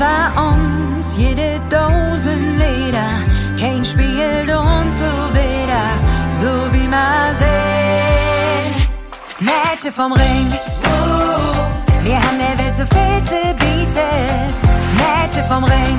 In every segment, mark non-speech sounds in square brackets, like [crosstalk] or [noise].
Über uns jede Dosen Leder, kein spielt uns so wieder, so wie man sehen. Mädchen vom Ring, wir haben der Welt so viel zu bieten. Mädchen vom Ring,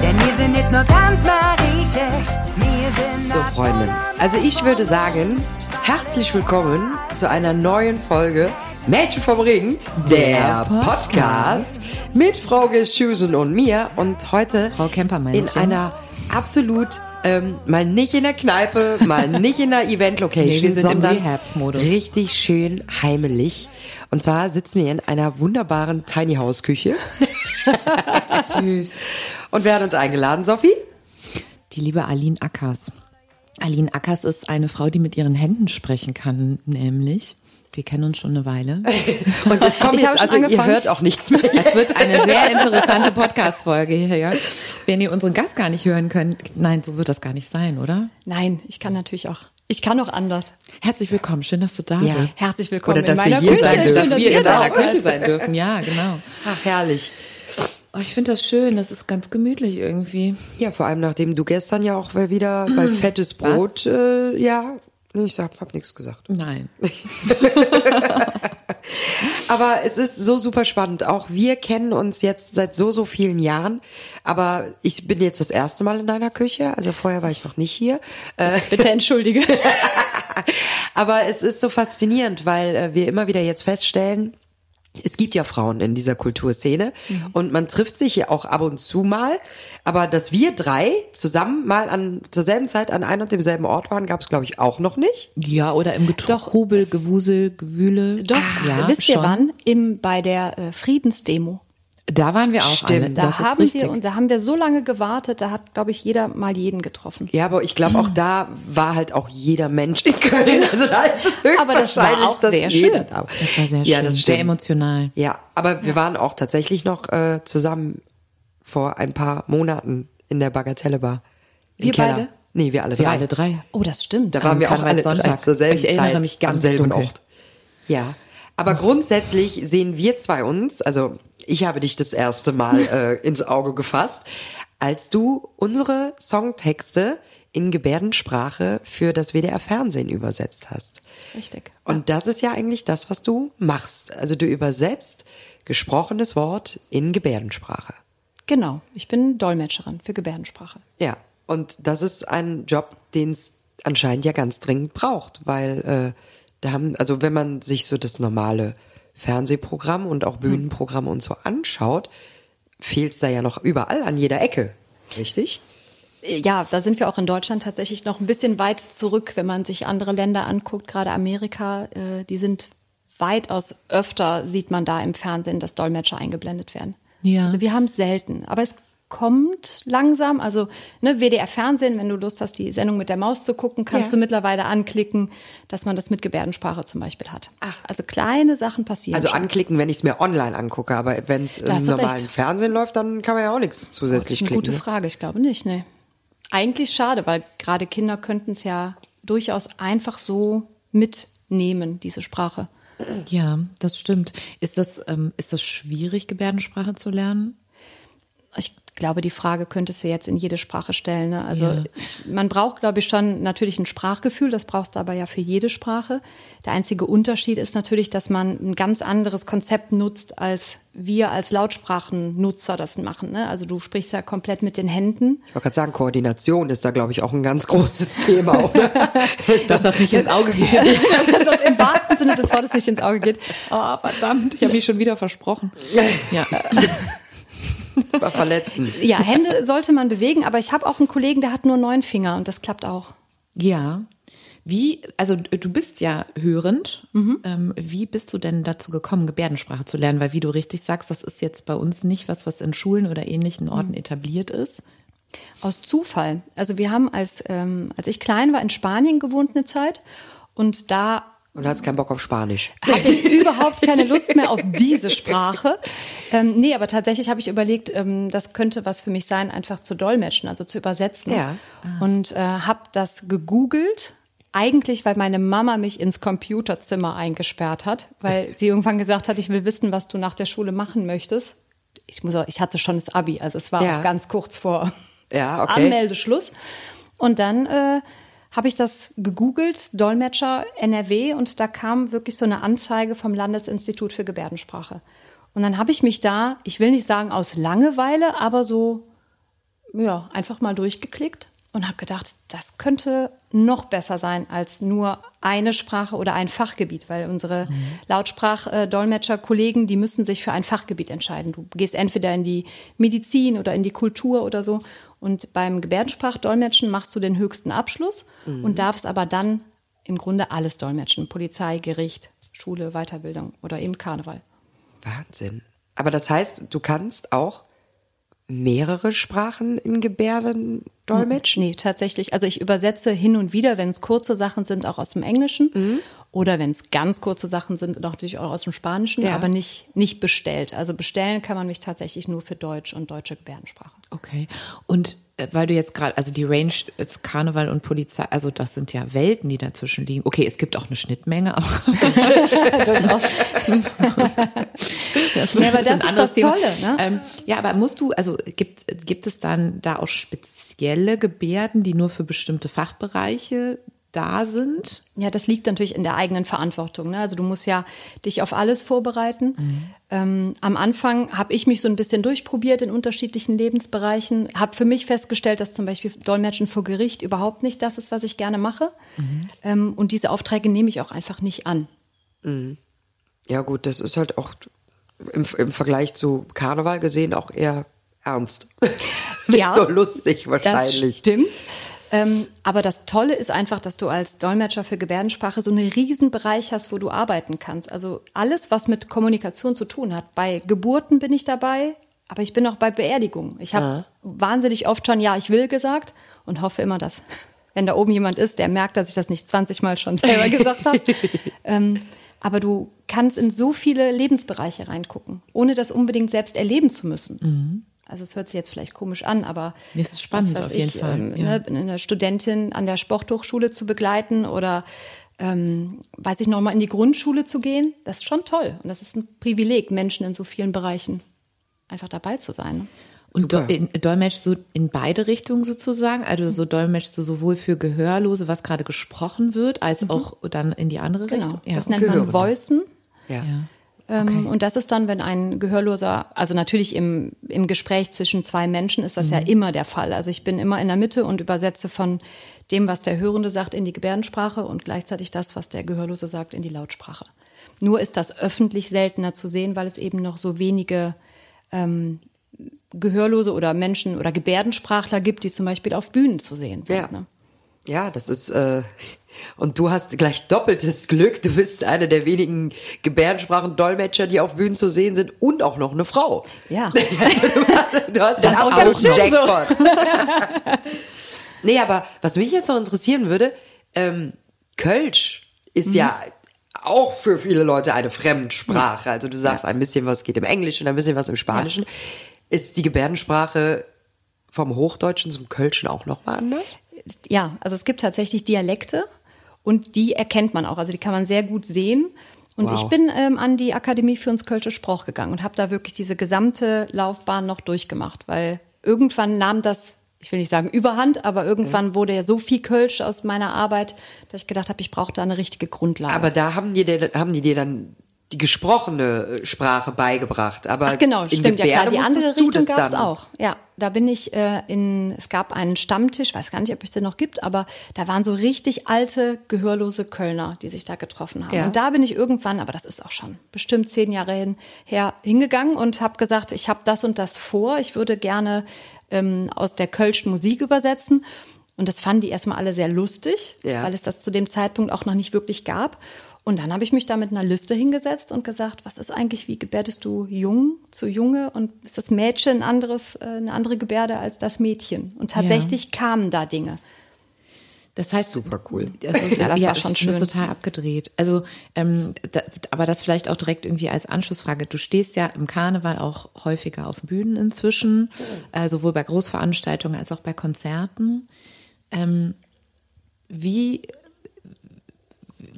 denn wir sind nicht nur ganz Marieche, wir sind So, Freunde, also ich würde sagen, herzlich willkommen zu einer neuen Folge Mädchen vom Ring, der, Podcast. mit Frau Geschusen und mir und heute Frau in einer absolut ähm, mal nicht in der Kneipe, mal [laughs] nicht in der Event-Location, Nee, wir sind im sondern richtig schön heimelig. Und zwar sitzen wir in einer wunderbaren Tiny House Küche [laughs] Süß. und werden uns eingeladen, Sophie. Die liebe Aline Ackers. Aline Ackers ist eine Frau, die mit ihren Händen sprechen kann, nämlich. Wir kennen uns schon eine Weile. [laughs] Und es kommt Ich jetzt, also ihr angefangen. hört auch nichts mehr. Es wird eine [laughs] sehr interessante Podcast-Folge hier. Wenn ihr unseren Gast gar nicht hören könnt, nein, so wird das gar nicht sein, oder? Nein, ich kann natürlich auch. Ich kann auch anders. Herzlich willkommen, schön, dass du da Ja. bist. Herzlich willkommen Oder dass in meiner wir hier Küche. sein dürfen. Schön, Dass wir ihr in deiner. Küche sein dürfen, ja, genau. Ach, herrlich. Oh, ich finde das schön, das ist ganz gemütlich irgendwie. Ja, vor allem nachdem du gestern ja auch wieder bei [clears throat] Fettes Brot, äh, ja, nee, ich sag, hab nichts gesagt. Nein. [laughs] Aber es ist so super spannend. Auch wir kennen uns jetzt seit so, so vielen Jahren. Aber ich bin jetzt das erste Mal in deiner Küche. Also vorher war ich noch nicht hier. Äh, [laughs] Bitte entschuldige. [laughs] aber es ist so faszinierend, weil äh, wir immer wieder jetzt feststellen, es gibt ja Frauen in dieser Kulturszene und man trifft sich ja auch ab und zu mal. Aber dass wir drei zusammen mal an zur selben Zeit an einem und demselben Ort waren, gab es glaube ich auch noch nicht. Ja, oder im Getrubel, Gewusel, Gewühle. Doch, ja, wisst ihr schon. wann? Im, bei der äh, Friedensdemo. Da waren wir auch Stimmt, alle. Da Das ist haben richtig. wir und da haben wir so lange gewartet, da hat, glaube ich, jeder mal jeden getroffen. Ja, aber ich glaube auch da war halt auch jeder Mensch in Köln. Also da ist es höchstwahrscheinlich, Aber das war auch sehr schön. da war. Das war sehr schön, Ja, das sehr stimmt. emotional. Ja, aber wir waren auch tatsächlich noch äh, zusammen vor ein paar Monaten in der Bagatelle Bar. Wir Keller. beide? Nee, wir alle drei. Wir alle drei. Oh, das stimmt. Da waren wir auch alle drei Karnevalssonntag. zur selben Ich erinnere Zeit mich ganz am selben dunkel. Ort. Ja, aber grundsätzlich sehen wir zwei uns, also ich habe dich das erste Mal [laughs] äh, ins Auge gefasst, als du unsere Songtexte in Gebärdensprache für das WDR Fernsehen übersetzt hast. Richtig. Und das ist ja eigentlich das, was du machst. Also du übersetzt gesprochenes Wort in Gebärdensprache. Genau. Ich bin Dolmetscherin für Gebärdensprache. Ja, und das ist ein Job, den es anscheinend ja ganz dringend braucht, weil äh, da haben, also wenn man sich so das normale Fernsehprogramm und auch Bühnenprogramm und so anschaut, fehlt es da ja noch überall an jeder Ecke. Richtig? Ja, da sind wir auch in Deutschland tatsächlich noch ein bisschen weit zurück, wenn man sich andere Länder anguckt, gerade Amerika, äh, die sind weitaus öfter, sieht man da im Fernsehen, dass Dolmetscher eingeblendet werden. Ja. Also wir haben es selten, aber es kommt langsam. Also ne, WDR Fernsehen, wenn du Lust hast, die Sendung mit der Maus zu gucken, kannst Ja. du mittlerweile anklicken, dass man das mit Gebärdensprache zum Beispiel hat. Ach. Also kleine Sachen passieren. Also schon. anklicken, wenn ich es mir online angucke, aber wenn es im normalen recht. Fernsehen läuft, dann kann man ja auch nichts Oh, das zusätzlich ist eine klicken. gute ne? Frage. Ich glaube nicht, ne. Eigentlich schade, weil gerade Kinder könnten es ja durchaus einfach so mitnehmen, diese Sprache. Ja, das stimmt. Ist das, ähm, ist das schwierig, Gebärdensprache zu lernen? Ich glaube, die Frage könntest du jetzt in jede Sprache stellen. Ne? Also Ja. man braucht, glaube ich, schon natürlich ein Sprachgefühl. Das brauchst du aber ja für jede Sprache. Der einzige Unterschied ist natürlich, dass man ein ganz anderes Konzept nutzt, als wir als Lautsprachennutzer das machen. Ne? Also du sprichst ja komplett mit den Händen. Ich wollte gerade sagen, Koordination ist da, glaube ich, auch ein ganz großes [laughs] Thema, oder? [laughs] Dass das nicht ins Auge geht. [laughs] dass das im wahrsten Sinne des Wortes nicht ins Auge geht. Oh, verdammt, ich habe mich schon wieder versprochen. Ja, Das war verletzend. [laughs] Ja, Hände sollte man bewegen, aber ich habe auch einen Kollegen, der hat nur neun Finger und das klappt auch. ja. Wie, also du bist ja hörend. Mhm. Ähm, wie bist du denn dazu gekommen, Gebärdensprache zu lernen? Weil wie du richtig sagst, das ist jetzt bei uns nicht was, was in Schulen oder ähnlichen Orten Mhm. etabliert ist. Aus Zufall. Also wir haben als, ähm, als ich klein war in Spanien gewohnt eine Zeit und da Und du hast keinen Bock auf Spanisch. [laughs] hatte ich überhaupt keine Lust mehr auf diese Sprache. Ähm, nee, aber tatsächlich habe ich überlegt, ähm, das könnte was für mich sein, einfach zu dolmetschen, also zu übersetzen. Ja. Und äh, habe das gegoogelt. Eigentlich, weil meine Mama mich ins Computerzimmer eingesperrt hat, weil [laughs] sie irgendwann gesagt hat, ich will wissen, was du nach der Schule machen möchtest. Ich muss auch, ich hatte schon das Abi, also es war Ja. ganz kurz vor Ja, okay. Anmeldeschluss. Und dann äh, habe ich das gegoogelt, Dolmetscher NRW, und da kam wirklich so eine Anzeige vom Landesinstitut für Gebärdensprache. Und dann habe ich mich da, ich will nicht sagen aus Langeweile, aber so, ja, einfach mal durchgeklickt und habe gedacht, das könnte noch besser sein als nur eine Sprache oder ein Fachgebiet, weil unsere Lautsprachdolmetscher-Kollegen, die müssen sich für ein Fachgebiet entscheiden. Du gehst entweder in die Medizin oder in die Kultur oder so. Und beim Gebärdensprachdolmetschen machst du den höchsten Abschluss und darfst aber dann im Grunde alles dolmetschen. Polizei, Gericht, Schule, Weiterbildung oder eben Karneval. Wahnsinn. Aber das heißt, du kannst auch mehrere Sprachen in Gebärden dolmetschen? Nee, tatsächlich. Also ich übersetze hin und wieder, wenn es kurze Sachen sind, auch aus dem Englischen. Mhm. Oder wenn es ganz kurze Sachen sind, natürlich auch aus dem Spanischen, Ja. aber nicht, nicht bestellt. Also bestellen kann man mich tatsächlich nur für Deutsch und deutsche Gebärdensprache. Okay. Und äh, weil du jetzt gerade, also die Range ist Karneval und Polizei, also das sind ja Welten, die dazwischen liegen. Okay, es gibt auch eine Schnittmenge, [laughs] aber [laughs] das, Ja, aber ist das ein ist das Thema. Tolle, ne? Ähm, ja, aber musst du, also gibt, gibt es dann da auch spezielle Gebärden, die nur für bestimmte Fachbereiche da sind? Ja, das liegt natürlich in der eigenen Verantwortung. Ne? Also du musst ja dich auf alles vorbereiten. Ähm, am Anfang habe ich mich so ein bisschen durchprobiert in unterschiedlichen Lebensbereichen, habe für mich festgestellt, dass zum Beispiel Dolmetschen vor Gericht überhaupt nicht das ist, was ich gerne mache. Ähm, und diese Aufträge nehme ich auch einfach nicht an. Ja gut, das ist halt auch im, im Vergleich zu Karneval gesehen auch eher ernst. [laughs] Nicht Ja, so lustig Das wahrscheinlich. stimmt. Ähm, aber das Tolle ist einfach, dass du als Dolmetscher für Gebärdensprache so einen riesen Bereich hast, wo du arbeiten kannst. Also alles, was mit Kommunikation zu tun hat. Bei Geburten bin ich dabei, aber ich bin auch bei Beerdigungen. Ich habe wahnsinnig oft schon Ja, ich will gesagt und hoffe immer, dass, [laughs] wenn da oben jemand ist, der merkt, dass ich das nicht 20 Mal schon selber gesagt habe. [laughs] ähm, aber du kannst in so viele Lebensbereiche reingucken, ohne das unbedingt selbst erleben zu müssen. Also es hört sich jetzt vielleicht komisch an, aber es ist spannend was weiß auf jeden ich, Fall, Ähm, ja. ne, eine Studentin an der Sporthochschule zu begleiten oder ähm, weiß ich noch mal in die Grundschule zu gehen, das ist schon toll und das ist ein Privileg, Menschen in so vielen Bereichen einfach dabei zu sein. Ne? Und do, in, dolmetschst du in beide Richtungen sozusagen? Also so dolmetschst du sowohl für Gehörlose, was gerade gesprochen wird, als auch dann in die andere Genau, Richtung? Ja. das nennt man. Voicen. Ja. Ähm, Und das ist dann, wenn ein Gehörloser, also natürlich im, im Gespräch zwischen zwei Menschen ist das ja immer der Fall. Also ich bin immer in der Mitte und übersetze von dem, was der Hörende sagt, in die Gebärdensprache und gleichzeitig das, was der Gehörlose sagt, in die Lautsprache. Nur ist das öffentlich seltener zu sehen, weil es eben noch so wenige ähm, Gehörlose oder Menschen oder Gebärdensprachler gibt, die zum Beispiel auf Bühnen zu sehen sind. Ja. Ne? Ja, das ist, äh, und du hast gleich doppeltes Glück. Du bist eine der wenigen Gebärdensprachen-Dolmetscher, die auf Bühnen zu sehen sind und auch noch eine Frau. Ja. [laughs] du hast, du hast den ist auch ganz schön so. Jackpot. [laughs] nee, aber was mich jetzt noch interessieren würde, ähm, Kölsch ist ja auch für viele Leute eine Fremdsprache. Also du sagst ein bisschen was geht im Englischen, ein bisschen was im Spanischen. Ist die Gebärdensprache vom Hochdeutschen zum Kölschen auch noch mal anders? Ja, also es gibt tatsächlich Dialekte und die erkennt man auch. Also die kann man sehr gut sehen. Und Wow. ich bin ähm, an die Akademie für uns Kölsche Sprach gegangen und habe da wirklich diese gesamte Laufbahn noch durchgemacht, weil irgendwann nahm das, ich will nicht sagen überhand, aber irgendwann wurde ja so viel Kölsch aus meiner Arbeit, dass ich gedacht habe, ich brauche da eine richtige Grundlage. Aber da haben die, haben die dir dann die gesprochene äh, Sprache beigebracht. Aber Ach genau, in stimmt, ja klar. Gebärde Die andere Richtung gab es auch. Ja, da bin ich äh, in, es gab einen Stammtisch, weiß gar nicht, ob es den noch gibt, aber da waren so richtig alte, gehörlose Kölner, die sich da getroffen haben. Ja. Und da bin ich irgendwann, aber das ist auch schon bestimmt zehn Jahre hin, her, hingegangen und habe gesagt, ich habe das und das vor, ich würde gerne ähm, aus der Kölschen Musik übersetzen. Und das fanden die erstmal alle sehr lustig, Ja. weil es das zu dem Zeitpunkt auch noch nicht wirklich gab. Und dann habe ich mich da mit einer Liste hingesetzt und gesagt, was ist eigentlich, wie gebärdest du jung zu Junge und ist das Mädchen ein anderes, äh, eine andere Gebärde als das Mädchen? Und tatsächlich kamen da Dinge. Das heißt, Super cool. Also, [laughs] Ja, das war schon das schön. total abgedreht. Also, ähm, da, aber das vielleicht auch direkt irgendwie als Anschlussfrage. Du stehst ja im Karneval auch häufiger auf Bühnen inzwischen, äh, sowohl bei Großveranstaltungen als auch bei Konzerten. Ähm, wie,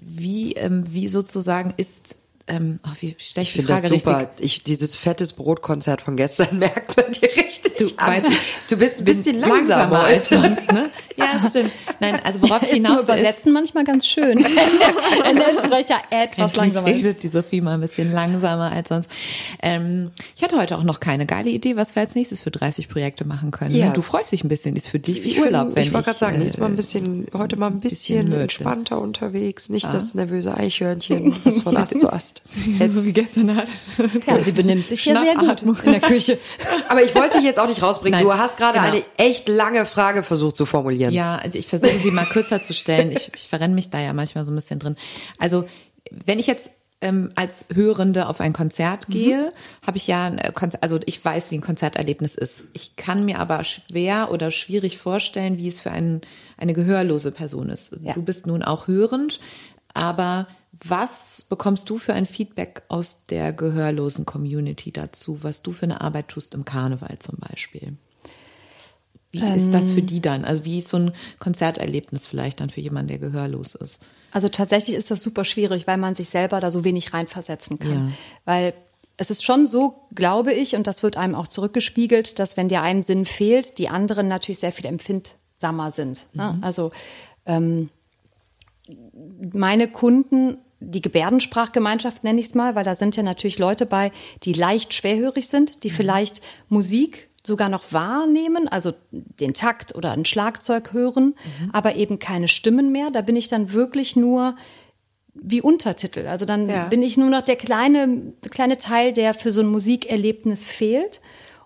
wie, ähm, wie sozusagen ist, ähm, oh, wie stelle ich Ich die finde das Frage super. richtig? Ich, dieses fettes Brotkonzert von gestern [laughs] merkt man dir richtig Du, an. Du bist ein bisschen langsamer, als als sonst, ne? [laughs] Ja, stimmt. Nein, also worauf [laughs] ich Ist hinaus will, ist, Übersetzen manchmal ganz schön. [laughs] Wenn der Sprecher etwas langsamer ist. redet die Sophie mal ein bisschen langsamer als sonst. Ähm, ich hatte heute auch noch keine geile Idee, was wir als nächstes für 30 Projekte machen können. Ja. Du freust dich ein bisschen, ist für dich wie Ich, Urlaub, wenn ich wollte gerade sagen, äh, diesmal ein bisschen, heute mal ein bisschen, bisschen entspannter unterwegs, nicht das nervöse Eichhörnchen, was von Ast zu Ast [laughs] hetzt. so wie gestern hat. Ja, sie benimmt sich ja sehr gut in der Küche. Aber ich wollte dich jetzt auch nicht rausbringen. Nein, du hast gerade genau. eine echt lange Frage versucht zu formulieren. Ja, ich versuche sie mal kürzer zu stellen. Ich, ich verrenne mich da ja manchmal so ein bisschen drin. Also, wenn ich jetzt ähm, als Hörende auf ein Konzert gehe, habe ich ja, ein Konzert, also ich weiß, wie ein Konzerterlebnis ist. Ich kann mir aber schwer oder schwierig vorstellen, wie es für einen, eine gehörlose Person ist. Ja. Du bist nun auch hörend, aber was bekommst du für ein Feedback aus der gehörlosen Community dazu, was du für eine Arbeit tust im Karneval zum Beispiel? Wie ist das für die dann? Also wie ist so ein Konzerterlebnis vielleicht dann für jemanden, der gehörlos ist? Also tatsächlich ist das super schwierig, weil man sich selber da so wenig reinversetzen kann. Ja. Weil es ist schon so, glaube ich, und das wird einem auch zurückgespiegelt, dass wenn dir ein Sinn fehlt, die anderen natürlich sehr viel empfindsamer sind. Ne? Also ähm, meine Kunden, die Gebärdensprachgemeinschaft nenne ich es mal, weil da sind ja natürlich Leute bei, die leicht schwerhörig sind, die vielleicht Musik sogar noch wahrnehmen, also den Takt oder ein Schlagzeug hören, aber eben keine Stimmen mehr. Da bin ich dann wirklich nur wie Untertitel. Also dann Ja. bin ich nur noch der kleine, kleine Teil, der für so ein Musikerlebnis fehlt.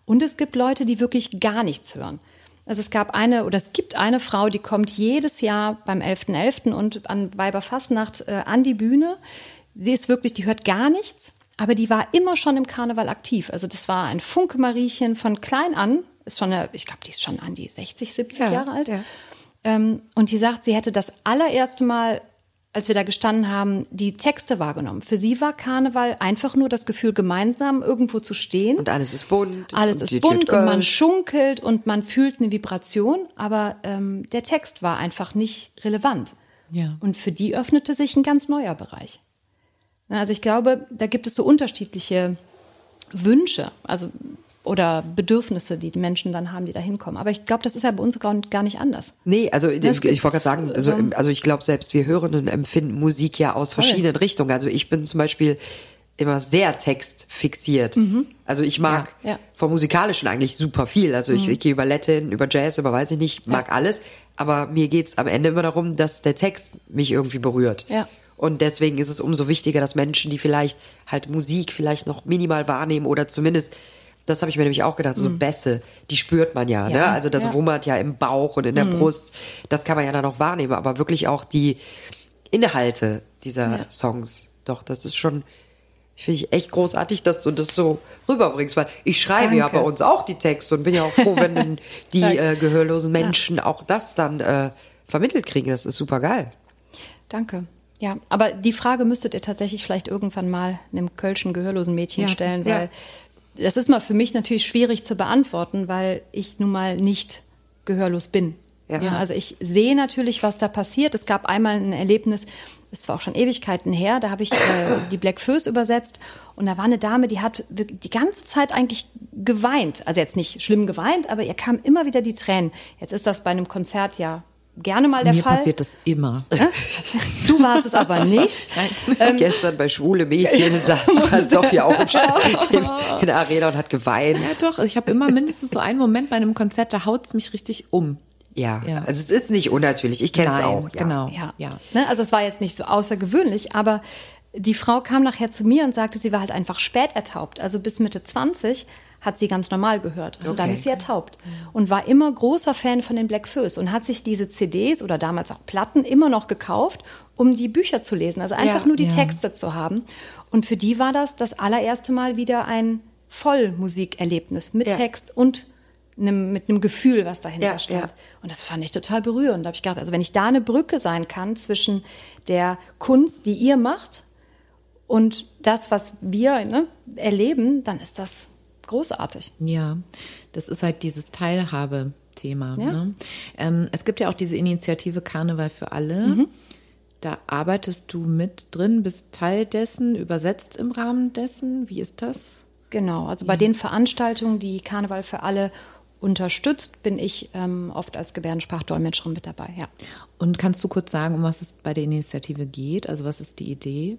Und es gibt Leute, die wirklich gar nichts hören. Also es gab eine oder es gibt eine Frau, die kommt jedes Jahr beim 11.11. und an Weiberfastnacht äh, an die Bühne. Sie ist wirklich, die hört gar nichts, aber die war immer schon im Karneval aktiv. Also das war ein Funke-Mariechen von klein an. Ist schon eine, ich glaube, die ist schon an die 60, 70 Ja, Jahre alt. ja. Ähm, und die sagt, sie hätte das allererste Mal, als wir da gestanden haben, die Texte wahrgenommen. Für sie war Karneval einfach nur das Gefühl, gemeinsam irgendwo zu stehen. Und alles ist bunt. Alles ist bunt und man schunkelt und man fühlt eine Vibration, aber ähm, der Text war einfach nicht relevant. Ja. Und für die öffnete sich ein ganz neuer Bereich. Na, Also ich glaube, da gibt es so unterschiedliche Wünsche, also oder Bedürfnisse, die die Menschen dann haben, die da hinkommen. Aber ich glaube, das ist ja bei uns gar nicht anders. Nee, also ich, Das ich wollte gerade sagen, also, ähm, also ich glaube, selbst wir Hörenden empfinden Musik ja aus verschiedenen Richtungen. Also ich bin zum Beispiel immer sehr textfixiert. Also ich mag Ja, ja. vom Musikalischen eigentlich super viel. Also ich, ich gehe über Latin, über Jazz, über weiß ich nicht, mag alles. Aber mir geht's am Ende immer darum, dass der Text mich irgendwie berührt. Ja. Und deswegen ist es umso wichtiger, dass Menschen, die vielleicht halt Musik vielleicht noch minimal wahrnehmen oder zumindest, das habe ich mir nämlich auch gedacht, so Bässe, die spürt man ja, ne? Ja, Also das ja. wummert ja im Bauch und in der Brust. Das kann man ja dann auch wahrnehmen, aber wirklich auch die Inhalte dieser Songs. Doch, das ist schon, finde ich echt großartig, dass du das so rüberbringst, weil ich schreibe ja bei uns auch die Texte und bin ja auch froh, wenn [laughs] die äh, gehörlosen Menschen auch das dann äh, vermittelt kriegen. Das ist super geil. Danke. Ja, aber die Frage müsstet ihr tatsächlich vielleicht irgendwann mal einem kölschen gehörlosen Mädchen Ja, stellen, ja. weil das ist mal für mich natürlich schwierig zu beantworten, weil ich nun mal nicht gehörlos bin. Ja. Ja. also ich sehe natürlich, was da passiert. Es gab einmal ein Erlebnis, das war auch schon Ewigkeiten her, da habe ich äh, die Black Föß übersetzt und da war eine Dame, die hat wirklich die ganze Zeit eigentlich geweint. Also jetzt nicht schlimm geweint, aber ihr kamen immer wieder die Tränen. Jetzt ist das bei einem Konzert ja gerne mal der Mir Fall. passiert das immer. Du warst es aber nicht. [laughs] Ähm, Gestern bei schwule Mädchen [laughs] saß Sophia auch im Stadion in der Arena und hat geweint. Ja, doch. Ich habe immer mindestens so einen Moment bei einem Konzert, da haut's mich richtig um. Ja, Ja. also es ist nicht unnatürlich. Ich kenne es auch. Ja. genau. Ja. Ja. Ne, also es war jetzt nicht so außergewöhnlich, aber die Frau kam nachher zu mir und sagte, sie war halt einfach spät ertaubt. Also bis Mitte 20 hat sie ganz normal gehört. Und dann Okay. ist sie ertaubt. Und war immer großer Fan von den Black Föß und hat sich diese CDs oder damals auch Platten immer noch gekauft, um die Bücher zu lesen. Also einfach Ja. nur die Ja. Texte zu haben. Und für die war das das allererste Mal wieder ein Vollmusikerlebnis mit Ja. Text und einem, mit einem Gefühl, was dahinter Ja, stand. ja. Und das fand ich total berührend. Da habe ich gedacht, also wenn ich da eine Brücke sein kann zwischen der Kunst, die ihr macht, und das, was wir ne, erleben, dann ist das großartig. Ja, das ist halt dieses Teilhabe-Thema. Ja. Ne? Ähm, es gibt ja auch diese Initiative Karneval für alle. Da arbeitest du mit drin, bist Teil dessen, übersetzt im Rahmen dessen. Wie ist das? Genau, also bei den Veranstaltungen, die Karneval für alle unterstützt, bin ich ähm, oft als Gebärdensprachdolmetscherin mit dabei, ja. Und kannst du kurz sagen, um was es bei der Initiative geht? Also was ist die Idee?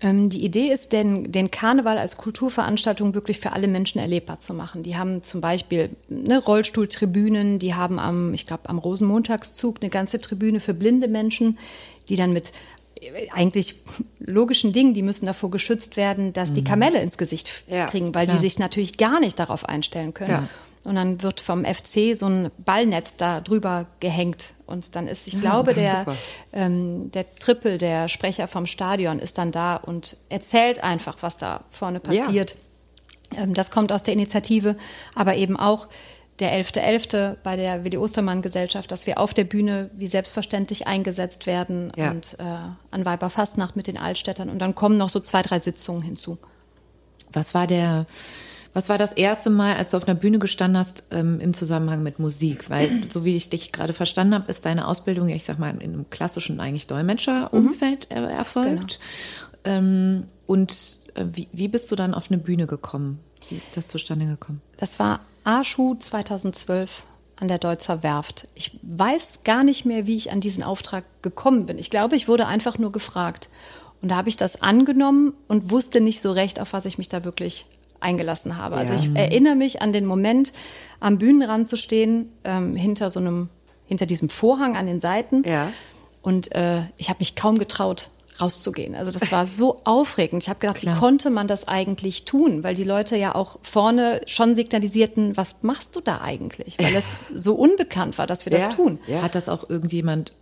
Ähm, die Idee ist, den, den Karneval als Kulturveranstaltung wirklich für alle Menschen erlebbar zu machen. Die haben zum Beispiel ne, Rollstuhltribünen, die haben am, ich glaube, am Rosenmontagszug eine ganze Tribüne für blinde Menschen, die dann mit äh, eigentlich logischen Dingen, die müssen davor geschützt werden, dass die Kamelle ins Gesicht Ja, kriegen, weil klar. die sich natürlich gar nicht darauf einstellen können. Ja. Und dann wird vom FC so ein Ballnetz da drüber gehängt. Und dann ist, ich glaube, das ist der, ähm, der Trippel, der Sprecher vom Stadion, ist dann da und erzählt einfach, was da vorne Ja. passiert. Ähm, das kommt aus der Initiative, aber eben auch der 11.11. bei der Willi Ostermann Gesellschaft, dass wir auf der Bühne wie selbstverständlich eingesetzt werden Ja. und äh, an Weiberfastnacht mit den Altstädtern. Und dann kommen noch so zwei, drei Sitzungen hinzu. Was war der, was war das erste Mal, als du auf einer Bühne gestanden hast ähm, im Zusammenhang mit Musik? Weil, [clears throat] so wie ich dich gerade verstanden habe, ist deine Ausbildung, ja, ich sag mal, in einem klassischen eigentlich Dolmetscherumfeld er erfolgt. Ähm, und äh, wie, wie bist du dann auf eine Bühne gekommen? Wie ist das zustande gekommen? Das war Arschu 2012 an der Deutzer Werft. Ich weiß gar nicht mehr, wie ich an diesen Auftrag gekommen bin. Ich glaube, ich wurde einfach nur gefragt. Und da habe ich das angenommen und wusste nicht so recht, auf was ich mich da wirklich eingelassen habe. Also Ja. ich erinnere mich an den Moment, am Bühnenrand zu stehen, ähm, hinter so einem, hinter diesem Vorhang an den Seiten. Ja. Und äh, ich habe mich kaum getraut, rauszugehen. Also das war [laughs] so aufregend. Ich habe gedacht, Klar. wie konnte man das eigentlich tun? Weil die Leute ja auch vorne schon signalisierten, was machst du da eigentlich? Weil es so unbekannt war, dass wir Ja. das tun. Ja. Hat das auch irgendjemand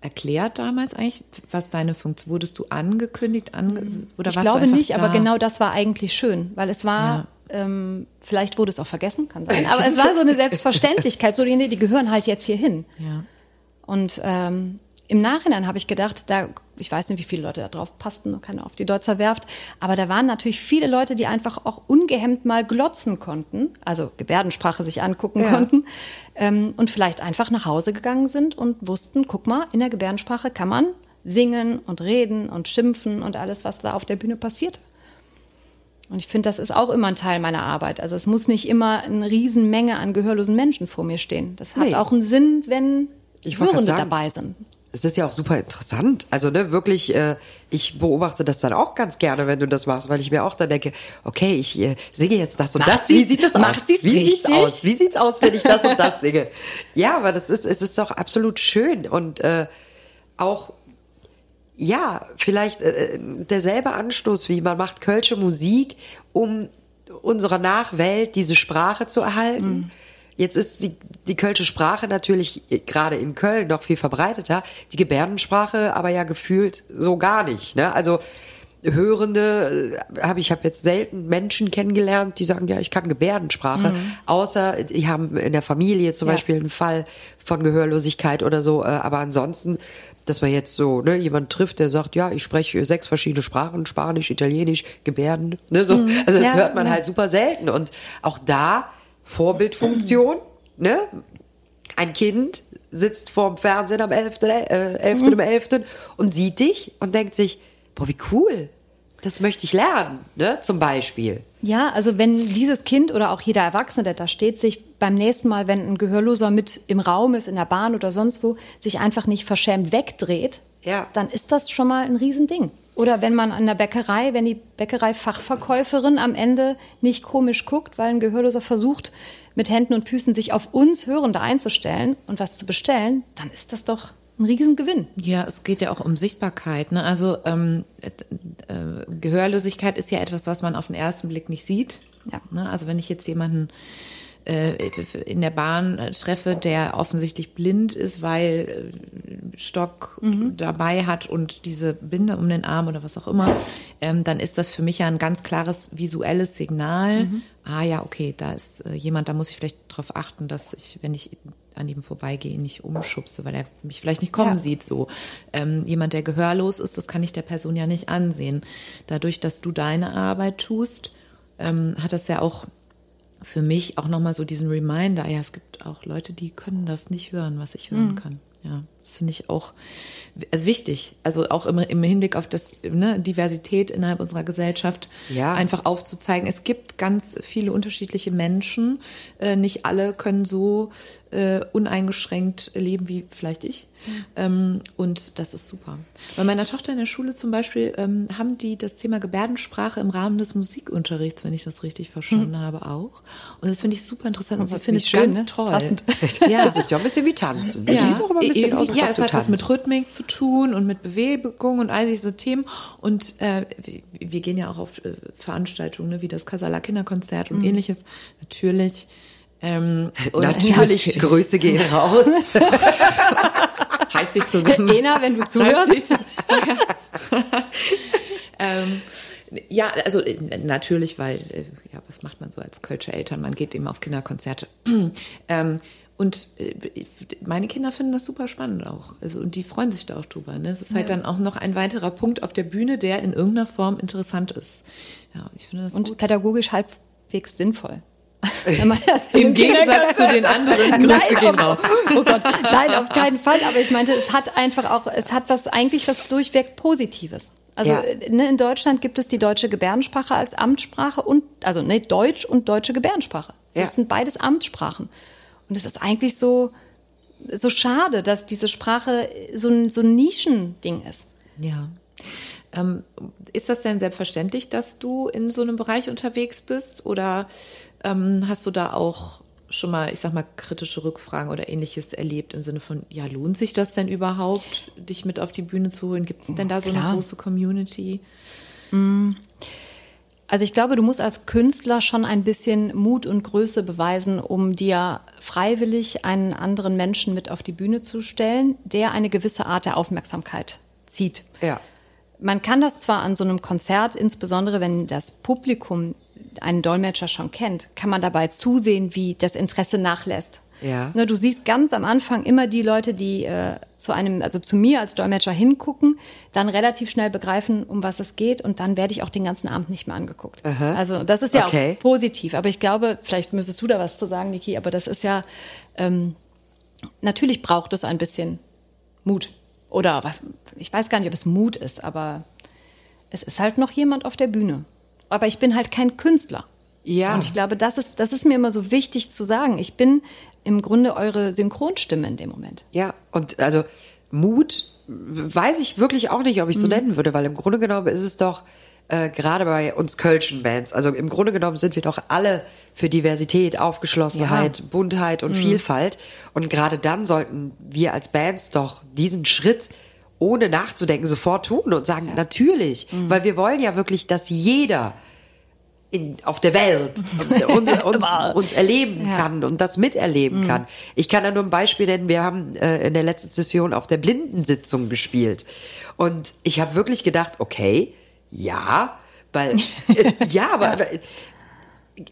erklärt damals eigentlich, was deine Funktion, wurdest du angekündigt, ange oder ich glaube nicht, da? aber genau das war eigentlich schön, weil es war, ähm, vielleicht wurde es auch vergessen, kann sein, [laughs] aber es war so eine Selbstverständlichkeit, so die, die gehören halt jetzt hier hin. Ja. Und ähm, im Nachhinein habe ich gedacht, da, ich weiß nicht, wie viele Leute da drauf passten, keine auf die Deutzer Werft, aber da waren natürlich viele Leute, die einfach auch ungehemmt mal glotzen konnten, also Gebärdensprache sich angucken Ja. konnten ähm, und vielleicht einfach nach Hause gegangen sind und wussten, guck mal, in der Gebärdensprache kann man singen und reden und schimpfen und alles, was da auf der Bühne passiert. Und ich finde, das ist auch immer ein Teil meiner Arbeit. Also es muss nicht immer eine Riesenmenge an gehörlosen Menschen vor mir stehen. Das hat Nee. auch einen Sinn, wenn Ich Hörende sagen, dabei sind. Es ist ja auch super interessant. Also ne, wirklich, äh, ich beobachte das dann auch ganz gerne, wenn du das machst, weil ich mir auch dann denke, okay, ich äh, singe jetzt das und Macht das. Wie sieht das aus? Wie sieht's richtig? aus? Wie sieht's aus, wenn ich das und das singe? [laughs] Ja, aber das ist, es ist doch absolut schön und äh, auch ja, vielleicht äh, derselbe Anstoß wie man macht kölsche Musik, um unserer Nachwelt diese Sprache zu erhalten. Jetzt ist die, die kölsche Sprache natürlich gerade in Köln noch viel verbreiteter, die Gebärdensprache aber ja gefühlt so gar nicht. Ne? Also Hörende äh, habe ich habe jetzt selten Menschen kennengelernt, die sagen, ja, ich kann Gebärdensprache, außer die haben in der Familie zum Ja. Beispiel einen Fall von Gehörlosigkeit oder so, äh, aber ansonsten dass man jetzt so ne, jemand trifft, der sagt, ja, ich spreche sechs verschiedene Sprachen, Spanisch, Italienisch, Gebärden, ne, so. Also das Ja, hört man ja. halt super selten und auch da Vorbildfunktion, ne? Ein Kind sitzt vorm Fernsehen am 11. Äh, 11. Mhm. im 11. und sieht dich und denkt sich, boah, wie cool. Das möchte ich lernen, ne? Zum Beispiel. Ja, also wenn dieses Kind oder auch jeder Erwachsene, der da steht, sich beim nächsten Mal, wenn ein Gehörloser mit im Raum ist, in der Bahn oder sonst wo, sich einfach nicht verschämt wegdreht, Ja. dann ist das schon mal ein Riesending. Oder wenn man an der Bäckerei, wenn die Bäckerei-Fachverkäuferin am Ende nicht komisch guckt, weil ein Gehörloser versucht, mit Händen und Füßen sich auf uns Hörende einzustellen und was zu bestellen, dann ist das doch ein Riesengewinn. Ja, es geht ja auch um Sichtbarkeit. Ne? Also ähm, äh, äh, Gehörlosigkeit ist ja etwas, was man auf den ersten Blick nicht sieht. Ja. Ne? Also wenn ich jetzt jemanden äh, in der Bahn äh, treffe, der offensichtlich blind ist, weil Stock dabei hat und diese Binde um den Arm oder was auch immer, ähm, dann ist das für mich ja ein ganz klares visuelles Signal. Ah ja, okay, da ist äh, jemand, da muss ich vielleicht darauf achten, dass ich, wenn ich an ihm vorbeigehe, nicht umschubse, weil er mich vielleicht nicht kommen Ja. sieht. So ähm, jemand, der gehörlos ist, das kann ich der Person ja nicht ansehen. Dadurch, dass du deine Arbeit tust, ähm, hat das ja auch für mich auch nochmal so diesen Reminder, ja, es gibt auch Leute, die können das nicht hören, was ich Mhm. hören kann. Ja, das finde ich auch wichtig. Also auch im, im Hinblick auf das ne, Diversität innerhalb unserer Gesellschaft Ja. einfach aufzuzeigen. Es gibt ganz viele unterschiedliche Menschen. Äh, nicht alle können so äh, uneingeschränkt leben wie vielleicht ich. Ähm, und das ist super. Bei meiner Tochter in der Schule zum Beispiel ähm, haben die das Thema Gebärdensprache im Rahmen des Musikunterrichts, wenn ich das richtig verstanden habe, auch. Und das finde ich super interessant und sie Gott, findet wie es ganz ne? toll. Passend. Ja. Das ist ja ein bisschen wie Tanzen. Ja, Die ist auch immer ein bisschen aus, ja, es du hat was mit. Rhythmik zu tun und mit Bewegung und all diese Themen. Und äh, wir- wir gehen ja auch auf äh, Veranstaltungen ne, wie das Casala Kinderkonzert und ähnliches. Natürlich. Ähm, [laughs] und Natürlich, [laughs] Grüße gehen raus. [laughs] reiß dich zusammen. Ena, wenn du zuhörst. ähm, ja, also äh, natürlich, weil, äh, ja, was macht man so als Kölsche Eltern? Man geht eben auf Kinderkonzerte. [clears throat] ähm, und äh, meine Kinder finden das super spannend auch. Also, und die freuen sich da auch drüber. Ne? Es ist halt dann auch noch ein weiterer Punkt auf der Bühne, der in irgendeiner Form interessant ist. Ja, ich finde das Und gut. pädagogisch halbwegs sinnvoll. [laughs] Im Gegensatz zu den anderen, Grüße Nein, gehen raus. [laughs] Oh Gott, nein, auf keinen Fall. Aber ich meinte, es hat einfach auch, es hat was eigentlich was durchweg Positives. Also Ja. äh, ne, in Deutschland gibt es die deutsche Gebärdensprache als Amtssprache und also ne, Deutsch und deutsche Gebärdensprache. Das Ja. sind beides Amtssprachen. Und es ist eigentlich so so schade, dass diese Sprache so ein, so ein Nischending ist. Ja. Ähm, ist das denn selbstverständlich, dass du in so einem Bereich unterwegs bist? Oder ähm, hast du da auch schon mal, ich sag mal, kritische Rückfragen oder ähnliches erlebt im Sinne von, ja, lohnt sich das denn überhaupt, dich mit auf die Bühne zu holen? Gibt es denn da so eine große Community? Also ich glaube, du musst als Künstler schon ein bisschen Mut und Größe beweisen, um dir freiwillig einen anderen Menschen mit auf die Bühne zu stellen, der eine gewisse Art der Aufmerksamkeit zieht. Ja. Man kann das zwar an so einem Konzert, insbesondere wenn das Publikum einen Dolmetscher schon kennt, kann man dabei zusehen, wie das Interesse nachlässt. Ja. Ne, du siehst ganz am Anfang immer die Leute, die äh, zu einem, also zu mir als Dolmetscher hingucken, dann relativ schnell begreifen, um was es geht und dann werde ich auch den ganzen Abend nicht mehr angeguckt. Also das ist ja Okay. auch positiv. Aber ich glaube, vielleicht müsstest du da was zu sagen, Niki, aber das ist ja, ähm, natürlich braucht es ein bisschen Mut. Oder was, ich weiß gar nicht, ob es Mut ist, aber es ist halt noch jemand auf der Bühne. Aber ich bin halt kein Künstler. Ja. Und ich glaube, das ist, das ist mir immer so wichtig zu sagen. Ich bin im Grunde eure Synchronstimme in dem Moment. Ja, und also Mut weiß ich wirklich auch nicht, ob ich so nennen würde, weil im Grunde genommen ist es doch äh, gerade bei uns Kölschen Bands, also im Grunde genommen sind wir doch alle für Diversität, Aufgeschlossenheit, Buntheit und Vielfalt. Und gerade dann sollten wir als Bands doch diesen Schritt ohne nachzudenken sofort tun und sagen, natürlich, weil wir wollen ja wirklich, dass jeder in, auf der Welt uns, [laughs] uns, uns erleben kann und das miterleben kann. Ich kann da nur ein Beispiel nennen. Wir haben äh, in der letzten Session auf der Blindensitzung gespielt. Und ich habe wirklich gedacht, okay, ja, weil, [laughs] äh, ja, aber, aber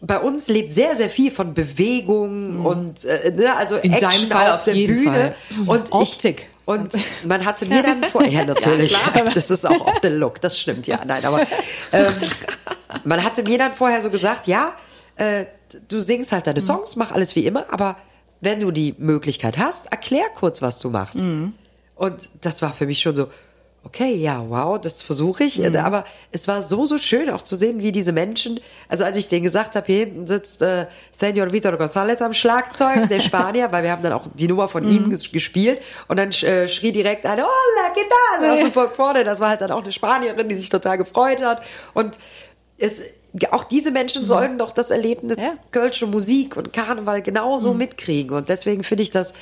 bei uns lebt sehr, sehr viel von Bewegung und äh, ne, also In Action Fall auf der Bühne. Fall. Und Optik. Ich, und [laughs] man hatte mir dann vorher, ja, natürlich, das ist auch auf der Look, das stimmt, ja, nein, aber ähm, man hatte mir dann vorher so gesagt, ja, äh, du singst halt deine Songs, mach alles wie immer, aber wenn du die Möglichkeit hast, erklär kurz, was du machst. Und das war für mich schon so, okay, ja, wow, das versuche ich. Aber es war so, so schön auch zu sehen, wie diese Menschen, also als ich denen gesagt habe, hier hinten sitzt äh, Senor Vitor González am Schlagzeug, der [laughs] Spanier, weil wir haben dann auch die Nummer von ihm ges gespielt und dann äh, schrie direkt eine, hola, ¿qué tal? Aus dem Volk vorne. Das war halt dann auch eine Spanierin, die sich total gefreut hat. Und es, auch diese Menschen sollen doch das Erlebnis Ja. Kölsche Musik und Karneval genauso mitkriegen. Und deswegen finde ich das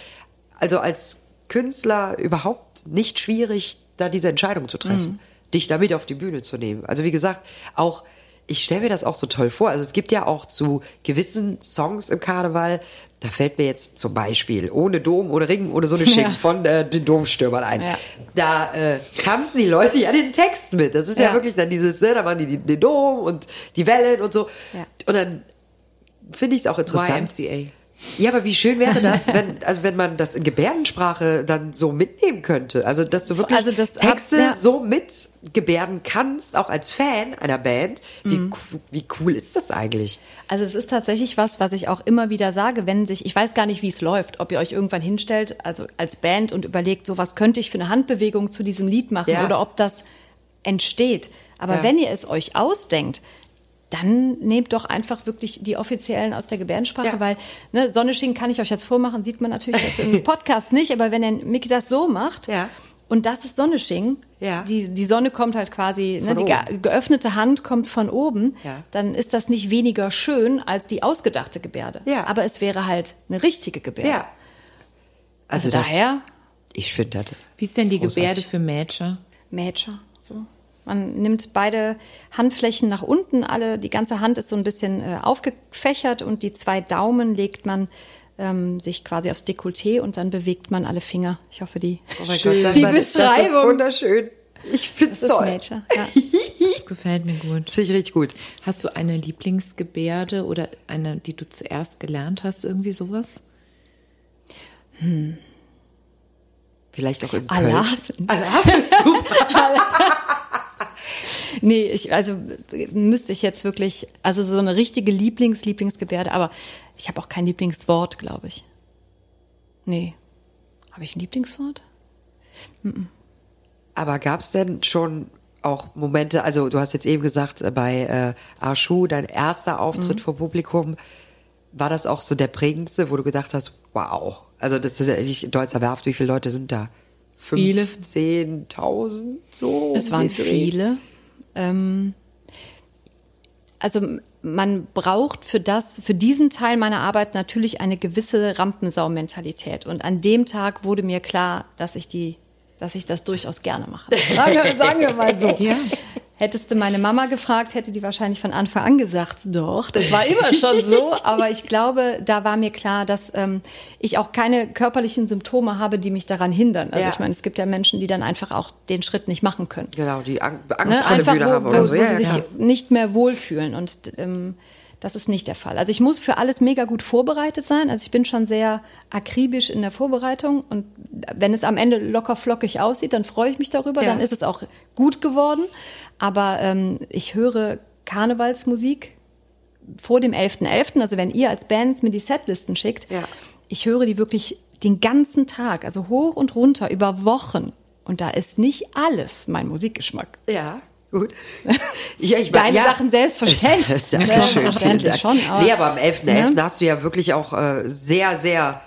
also als Künstler überhaupt nicht schwierig, da diese Entscheidung zu treffen, dich damit auf die Bühne zu nehmen. Also wie gesagt, auch ich stelle mir das auch so toll vor. Also es gibt ja auch zu gewissen Songs im Karneval, da fällt mir jetzt zum Beispiel ohne Dom, ohne Ring, ohne so eine [laughs] Schick Ja. von äh, den Domstürmern ein. Ja. Da äh, tanzen die Leute ja den Text mit. Das ist ja, Ja. wirklich dann dieses, ne, da machen die die- den Dom und die Wellen und so. Und dann finde ich es auch interessant. YMCA. Ja, aber wie schön wäre das, wenn, also wenn man das in Gebärdensprache dann so mitnehmen könnte. Also, dass du wirklich Also das hat- Texte ja. so mitgebärden kannst, auch als Fan einer Band. Wie, Mhm. wie cool ist das eigentlich? Also es ist tatsächlich was, was ich auch immer wieder sage, wenn sich, ich weiß gar nicht, wie es läuft, ob ihr euch irgendwann hinstellt, also als Band und überlegt, so was könnte ich für eine Handbewegung zu diesem Lied machen Ja. oder ob das entsteht. Aber Ja. wenn ihr es euch ausdenkt, dann nehmt doch einfach wirklich die offiziellen aus der Gebärdensprache, Ja. weil ne, Sonne schicken kann ich euch jetzt vormachen, sieht man natürlich jetzt im [laughs] Podcast nicht, aber wenn der Mickey das so macht Ja. und das ist Sonne schingen, Ja. die, die Sonne kommt halt quasi, ne, die oben. ge geöffnete Hand kommt von oben, Ja. dann ist das nicht weniger schön als die ausgedachte Gebärde. Ja. Aber es wäre halt eine richtige Gebärde. Ja. Also, das- daher Ich finde das. Wie ist denn die Großartig. Gebärde für Mädchen? Mädchen. So. Man nimmt beide Handflächen nach unten, alle, die ganze Hand ist so ein bisschen äh, aufgefächert und die zwei Daumen legt man ähm, sich quasi aufs Dekolleté und dann bewegt man alle Finger. Ich hoffe, die, Oh. Gott, das, die das ist Beschreibung. wunderschön. Ich finde es das ist toll. Mädchen. Ja. [laughs] Das gefällt mir gut. Das finde ich richtig gut. Hast du eine Lieblingsgebärde oder eine, die du zuerst gelernt hast, irgendwie sowas? Vielleicht auch Köln. Allah. Allah ist super. [laughs] [laughs] Nee, ich, also müsste ich jetzt wirklich, also so eine richtige Lieblings, Lieblingsgebärde, aber ich habe auch kein Lieblingswort, glaube ich. Nee. Habe ich ein Lieblingswort? Aber gab es denn schon auch Momente, also du hast jetzt eben gesagt, äh, bei äh, Arschu, dein erster Auftritt Mhm. vor Publikum, war das auch so der prägendste, wo du gedacht hast, wow, also das ist ja echt Deutzer Werft, wie viele Leute sind da? Viele. 15.000 so? Es waren viele. Ähm, also man braucht für das, für diesen Teil meiner Arbeit natürlich eine gewisse Rampensau-Mentalität. Und an dem Tag wurde mir klar, dass ich die, dass ich das durchaus gerne mache. [laughs] Sagen wir, sagen wir mal so. Ja. Hättest du meine Mama gefragt, hätte die wahrscheinlich von Anfang an gesagt, doch, das war immer schon so. [laughs] Aber ich glaube, da war mir klar, dass ähm, ich auch keine körperlichen Symptome habe, die mich daran hindern. Also Ja. ich meine, es gibt ja Menschen, die dann einfach auch den Schritt nicht machen können. Genau, die Ang Angst Ne? vor der Bühne wo, haben wo, oder wo so. sie Ja, ja, sich nicht mehr wohlfühlen. Und ähm, das ist nicht der Fall. Also ich muss für alles mega gut vorbereitet sein. Also ich bin schon sehr akribisch in der Vorbereitung. Und wenn es am Ende locker flockig aussieht, dann freue ich mich darüber. Ja. Dann ist es auch gut geworden. Aber ähm, ich höre Karnevalsmusik vor dem 11.11., also wenn ihr als Bands mir die Setlisten schickt, Ja. ich höre die wirklich den ganzen Tag, also hoch und runter, über Wochen. Und da ist nicht alles mein Musikgeschmack. Ja, gut. Ja, ich [laughs] Deine Sachen selbstverständlich. [laughs] Dankeschön. Selbstverständlich Dank. schon, aber- nee, aber am 11.11. Ne? hast du ja wirklich auch äh, sehr, sehr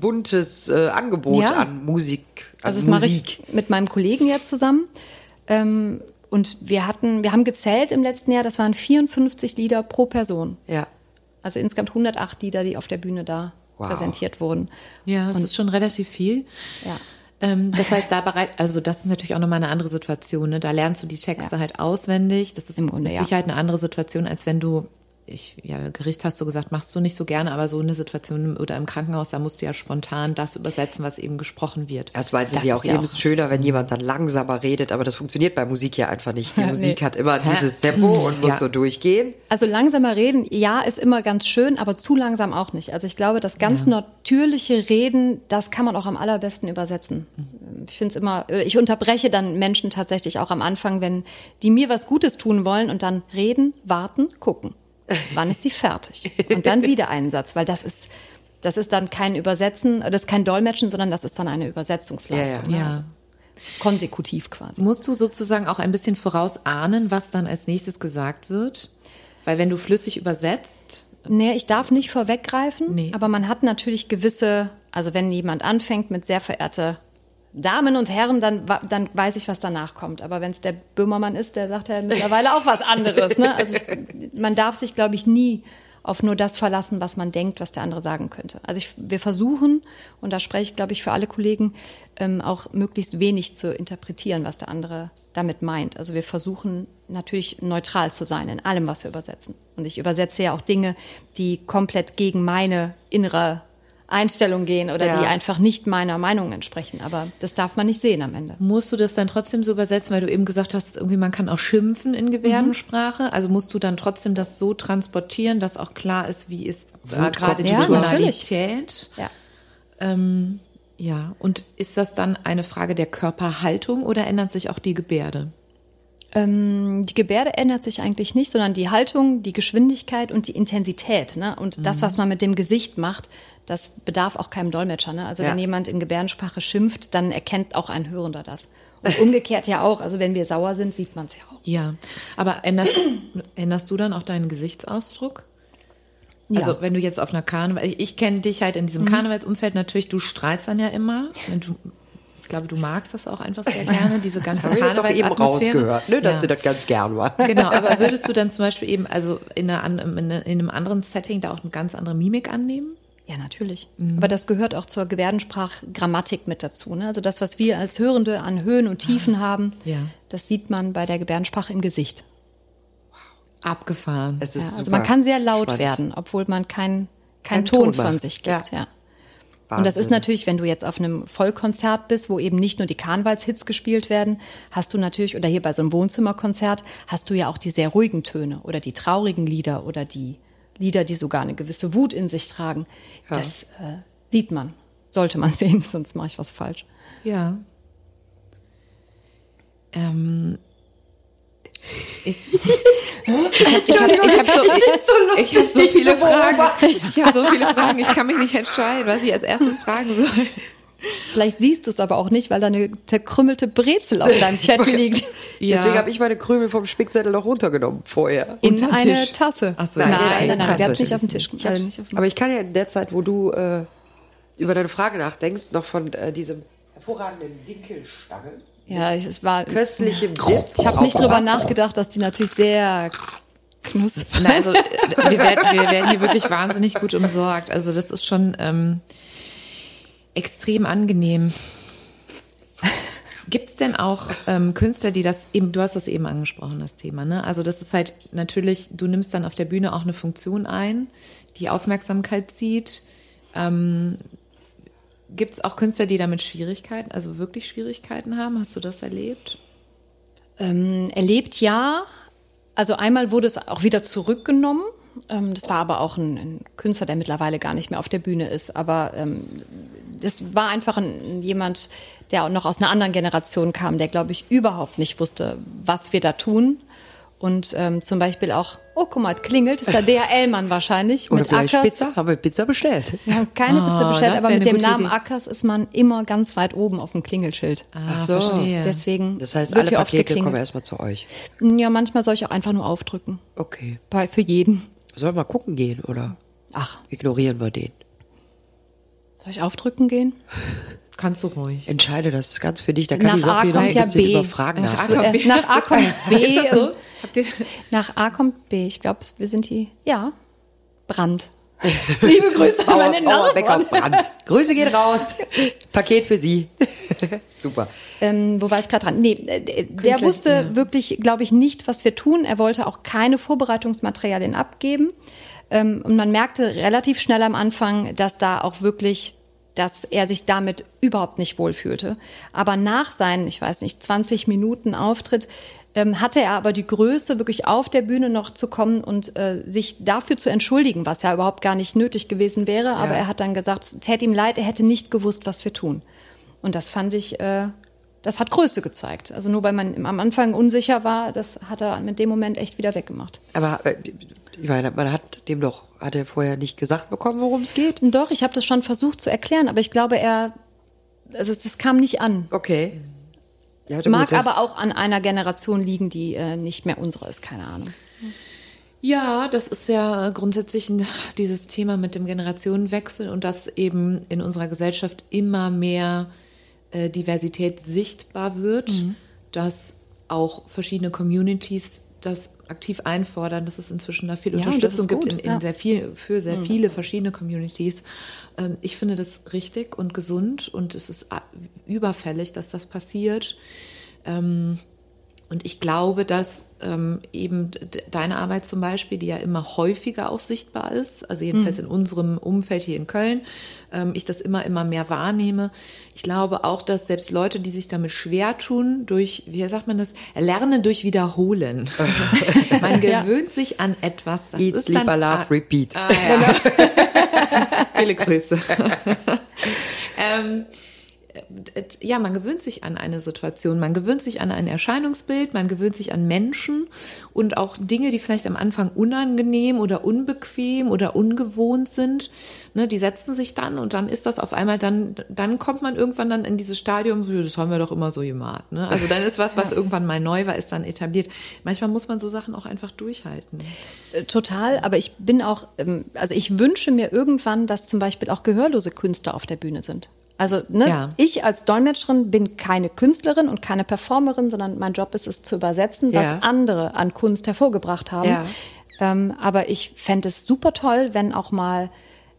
buntes äh, Angebot Ja. an Musik. An Also das mache Musik. ich mit meinem Kollegen jetzt zusammen. Ähm, und wir hatten, wir haben gezählt im letzten Jahr, das waren 54 Lieder pro Person. Ja. Also insgesamt 108 Lieder, die auf der Bühne da Wow. präsentiert wurden. Ja, das ist schon relativ viel. Ja. Ähm, das heißt, da bereit, also das ist natürlich auch nochmal eine andere Situation. Ne? Da lernst du die Texte Ja. halt auswendig. Das ist Im Grunde, mit ja. Sicherheit eine andere Situation, als wenn du, ich, ja, Gericht hast du gesagt, machst du nicht so gerne, aber so eine Situation oder im Krankenhaus, da musst du ja spontan das übersetzen, was eben gesprochen wird. Das meinte Das sie ist auch ja eben auch- schöner, wenn jemand dann langsamer redet, aber das funktioniert bei Musik ja einfach nicht. Die [laughs] Musik Nee. hat immer dieses Tempo und muss Ja. so durchgehen. Also langsamer reden, ja, ist immer ganz schön, aber zu langsam auch nicht. Also ich glaube, das ganz natürliche Reden, das kann man auch am allerbesten übersetzen. Ich finde es immer, ich unterbreche dann Menschen tatsächlich auch am Anfang, wenn die mir was Gutes tun wollen und dann reden, warten, gucken. Wann ist sie fertig? Und dann wieder einen Satz, weil das ist, das ist dann kein Übersetzen, das ist kein Dolmetschen, sondern das ist dann eine Übersetzungsleistung. Ja, ja. Also konsekutiv quasi. Musst du sozusagen auch ein bisschen vorausahnen, was dann als nächstes gesagt wird? Weil wenn du flüssig übersetzt, Nee, ich darf nicht vorweggreifen, Nee. aber man hat natürlich gewisse, also wenn jemand anfängt mit sehr verehrte Damen und Herren, dann, dann weiß ich, was danach kommt. Aber wenn es der Böhmermann ist, der sagt ja mittlerweile auch was anderes. Ne? Also ich, man darf sich, glaube ich, nie auf nur das verlassen, was man denkt, was der andere sagen könnte. Also ich, wir versuchen, und da spreche ich, glaube ich, für alle Kollegen, ähm, auch möglichst wenig zu interpretieren, was der andere damit meint. Also wir versuchen natürlich neutral zu sein in allem, was wir übersetzen. Und ich übersetze ja auch Dinge, die komplett gegen meine innere Einstellung gehen oder Ja. die einfach nicht meiner Meinung entsprechen. Aber das darf man nicht sehen am Ende. Musst du das dann trotzdem so übersetzen, weil du eben gesagt hast, irgendwie man kann auch schimpfen in Gebärdensprache? Also musst du dann trotzdem das so transportieren, dass auch klar ist, wie ist da gerade die Ja. Tonalität? Ja. Ähm, ja, und ist das dann eine Frage der Körperhaltung oder ändert sich auch die Gebärde? Ähm, die Gebärde ändert sich eigentlich nicht, sondern die Haltung, die Geschwindigkeit und die Intensität. Ne? Und das, was man mit dem Gesicht macht, das bedarf auch keinem Dolmetscher. Ne? Also Ja. wenn jemand in Gebärdensprache schimpft, dann erkennt auch ein Hörender das. Und umgekehrt ja auch. Also wenn wir sauer sind, sieht man es ja auch. Ja, aber änderst, änderst du dann auch deinen Gesichtsausdruck? Also Ja. wenn du jetzt auf einer Karneval, ich, ich kenne dich halt in diesem Karnevalsumfeld natürlich, du strahlst dann ja immer. Du, ich glaube, du magst das auch einfach sehr gerne, diese ganze Haben wir jetzt auch eben Karnevalsatmosphäre. rausgehört, ne, dass Ja. sie das ganz gern war. Genau, aber würdest du dann zum Beispiel eben, also in einer- in einem anderen Setting da auch eine ganz andere Mimik annehmen? Ja, natürlich. Aber das gehört auch zur Gebärdensprachgrammatik mit dazu. Ne? Also das, was wir als Hörende an Höhen und Tiefen haben, ja. das sieht man bei der Gebärdensprache im Gesicht. Abgefahren. Es ist Ja, also super man kann sehr laut spannend. werden, obwohl man keinen kein Ton Ton von sich Ja. gibt. Ja. Und das ist natürlich, wenn du jetzt auf einem Vollkonzert bist, wo eben nicht nur die Karnevalshits gespielt werden, hast du natürlich, oder hier bei so einem Wohnzimmerkonzert, hast du ja auch die sehr ruhigen Töne oder die traurigen Lieder oder die Lieder, die sogar eine gewisse Wut in sich tragen. Das äh, sieht man, sollte man [laughs] sehen, sonst mache ich was falsch. Ja. Ähm, ist, ich [laughs] habe ich hab so, ich hab so viele Fragen. Ich habe so viele Fragen. Ich kann mich nicht entscheiden, was ich als erstes fragen soll. Vielleicht siehst du es aber auch nicht, weil da eine zerkrümmelte Brezel auf [laughs] deinem Zettel liegt. Deswegen habe ich meine Krümel vom Spickzettel noch runtergenommen vorher. In Unterm eine Tisch. Tasse. Ach so, nein, in nein, eine nein, nein, sie Tasse. hat nicht auf dem Tisch. Ich also nicht auf dem aber ich kann ja in der Zeit, wo du äh, über deine Frage nachdenkst, noch von äh, diesem hervorragenden Dinkelstange, Ja, es es war. köstlichem Dip. Ich habe nicht drüber nachgedacht, dass die natürlich sehr knusprig. Na, also äh, wir [laughs] werden, wir werden hier wirklich wahnsinnig gut umsorgt. Also das ist schon ähm, extrem angenehm. Gibt es denn auch ähm, Künstler, die das eben, du hast das eben angesprochen, das Thema, ne? Also das ist halt natürlich, du nimmst dann auf der Bühne auch eine Funktion ein, die Aufmerksamkeit zieht. Ähm, Gibt es auch Künstler, die damit Schwierigkeiten, also wirklich Schwierigkeiten haben? Hast du das erlebt? Ähm, erlebt ja. Also einmal wurde es auch wieder zurückgenommen. Ähm, das war aber auch ein, ein Künstler, der mittlerweile gar nicht mehr auf der Bühne ist. Aber ähm, das war einfach ein, jemand, der auch noch aus einer anderen Generation kam, der, glaube ich, überhaupt nicht wusste, was wir da tun. Und ähm, zum Beispiel auch, oh, guck mal, klingelt, ist der DHL-Mann wahrscheinlich. Oder mit vielleicht Ackers. Pizza? Haben wir Pizza bestellt? Wir haben keine Oh, Pizza bestellt, aber mit dem Namen Idee. Ackers ist man immer ganz weit oben auf dem Klingelschild. Ach so. verstehe. Deswegen Das heißt, wird alle Pakete kommen erstmal zu euch. Ja, manchmal soll ich auch einfach nur aufdrücken. Okay. Bei, für jeden. Sollen wir mal gucken gehen oder Ach, ignorieren wir den? soll ich aufdrücken gehen? [laughs] Kannst du ruhig. Entscheide das ganz für dich. Da kann Nach die Sophie A noch ein kommt ja bisschen B. überfragen. Nach lassen. A kommt Äh, nach A kommt B. Ist das so? und- [laughs] Habt ihr, Nach A kommt B. Ich glaube, wir sind die, ja, Brand. [laughs] Liebe Grüße an meine Nachbarn. Brand. Grüße gehen raus. [laughs] Paket für Sie. [laughs] Super. Ähm, wo war ich gerade dran? Nee, äh, der Künstler, wusste ja. wirklich, glaube ich, nicht, was wir tun. Er wollte auch keine Vorbereitungsmaterialien abgeben. Ähm, und man merkte relativ schnell am Anfang, dass da auch wirklich, dass er sich damit überhaupt nicht wohlfühlte. Aber nach seinen, ich weiß nicht, 20 Minuten Auftritt, ähm, hatte er aber die Größe, wirklich auf der Bühne noch zu kommen und äh, sich dafür zu entschuldigen, was ja überhaupt gar nicht nötig gewesen wäre. Aber er hat dann gesagt, es täte ihm leid, er hätte nicht gewusst, was wir tun. Und das fand ich, äh, das hat Größe gezeigt. Also nur weil man am Anfang unsicher war, das hat er mit dem Moment echt wieder weggemacht. Aber äh, ich meine, man hat dem doch, hat er vorher nicht gesagt bekommen, worum es geht? Doch, ich habe das schon versucht zu erklären, aber ich glaube, er, also das kam nicht an. Okay. Ja, gut, Mag aber auch an einer Generation liegen, die äh, nicht mehr unsere ist, keine Ahnung. Ja, das ist ja grundsätzlich dieses Thema mit dem Generationenwechsel und dass eben in unserer Gesellschaft immer mehr äh, Diversität sichtbar wird, dass auch verschiedene Communities das aktiv einfordern, dass es inzwischen da viel Ja, Unterstützung gibt in, in ja. sehr viel, für sehr viele verschiedene Communities. Ähm, ich finde das richtig und gesund und es ist überfällig, dass das passiert. Ähm, und ich glaube, dass ähm, eben deine Arbeit zum Beispiel, die ja immer häufiger auch sichtbar ist, also jedenfalls in unserem Umfeld hier in Köln, ähm, ich das immer, immer mehr wahrnehme. Ich glaube auch, dass selbst Leute, die sich damit schwer tun, durch, wie sagt man das, Lernen durch Wiederholen. [laughs] man gewöhnt sich an etwas. Das Eat, ist sleep, dann, love, repeat. Ah, ja. [laughs] Viele Grüße. [laughs] ähm, äh, ja, man gewöhnt sich an eine Situation, man gewöhnt sich an ein Erscheinungsbild, man gewöhnt sich an Menschen und auch Dinge, die vielleicht am Anfang unangenehm oder unbequem oder ungewohnt sind, ne, die setzen sich dann und dann ist das auf einmal dann, dann kommt man irgendwann dann in dieses Stadium, so, ja, das haben wir doch immer so gemacht. Ne? Also dann ist was, was [laughs] irgendwann mal neu war, ist dann etabliert. Manchmal muss man so Sachen auch einfach durchhalten. Äh, Total, aber ich bin auch, ähm, also ich wünsche mir irgendwann, dass zum Beispiel auch gehörlose Künstler auf der Bühne sind. Also ne, Ja. ich als Dolmetscherin bin keine Künstlerin und keine Performerin, sondern mein Job ist es zu übersetzen, was Ja. andere an Kunst hervorgebracht haben. Ja. Ähm, aber ich fände es super toll, wenn auch mal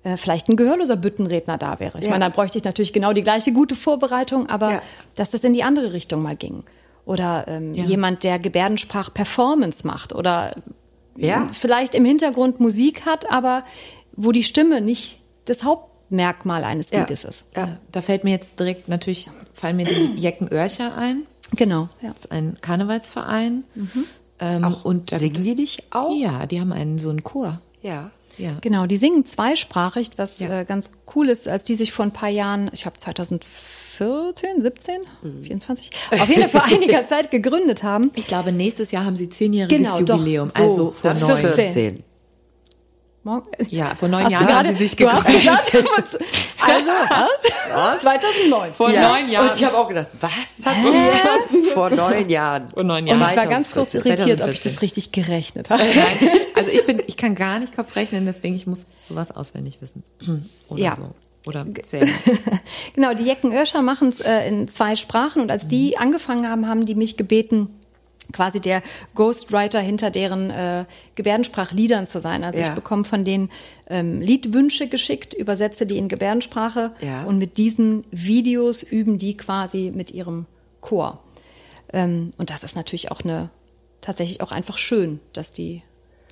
äh, vielleicht ein gehörloser Büttenredner da wäre. Ich meine, da bräuchte ich natürlich genau die gleiche gute Vorbereitung, aber dass das in die andere Richtung mal ging. Oder ähm, jemand, der Gebärdensprach-Performance macht oder vielleicht im Hintergrund Musik hat, aber wo die Stimme nicht das Hauptmerkmal eines Ja. Liedes ist. Ja. Da fällt mir jetzt direkt natürlich, fallen mir die [clears throat] Jeckenörcher ein. Genau. Ja. Das ist ein Karnevalsverein. Ähm, Auch, und da singen die nicht auch? Ja, die haben einen so einen Chor. Ja. Ja. Genau, die singen zweisprachig, was Ja. äh, ganz cool ist, als die sich vor ein paar Jahren, ich habe 2014, 17, 24, auf jeden Fall vor [laughs] einiger Zeit gegründet haben. Ich glaube, nächstes Jahr haben sie zehnjähriges Genau, doch. Jubiläum. So, also vor dann neun. 14. 14. Morgen- Ja, vor neun Hast Jahren haben gerade, sie sich gegründet. also was? 2009. Vor ja. neun Jahren. Und ich habe auch gedacht, was hat die vor neun Jahren? Vor neun Und Jahren. ich war ganz kurz 2014, irritiert, ob ich 2014. das richtig gerechnet habe. Nein, [laughs] also ich bin, ich kann gar nicht Kopf rechnen, deswegen ich muss sowas auswendig wissen. [clears throat] Oder Ja. so. Oder zählen. [laughs] Genau, die Jecken Örscher machen es äh, in zwei Sprachen und als die angefangen haben, haben die mich gebeten, quasi der Ghostwriter hinter deren äh, Gebärdensprachliedern zu sein. Also Ja. ich bekomme von denen ähm, Liedwünsche geschickt, übersetze die in Gebärdensprache Ja. und mit diesen Videos üben die quasi mit ihrem Chor. Ähm, und das ist natürlich auch eine tatsächlich auch einfach schön, dass die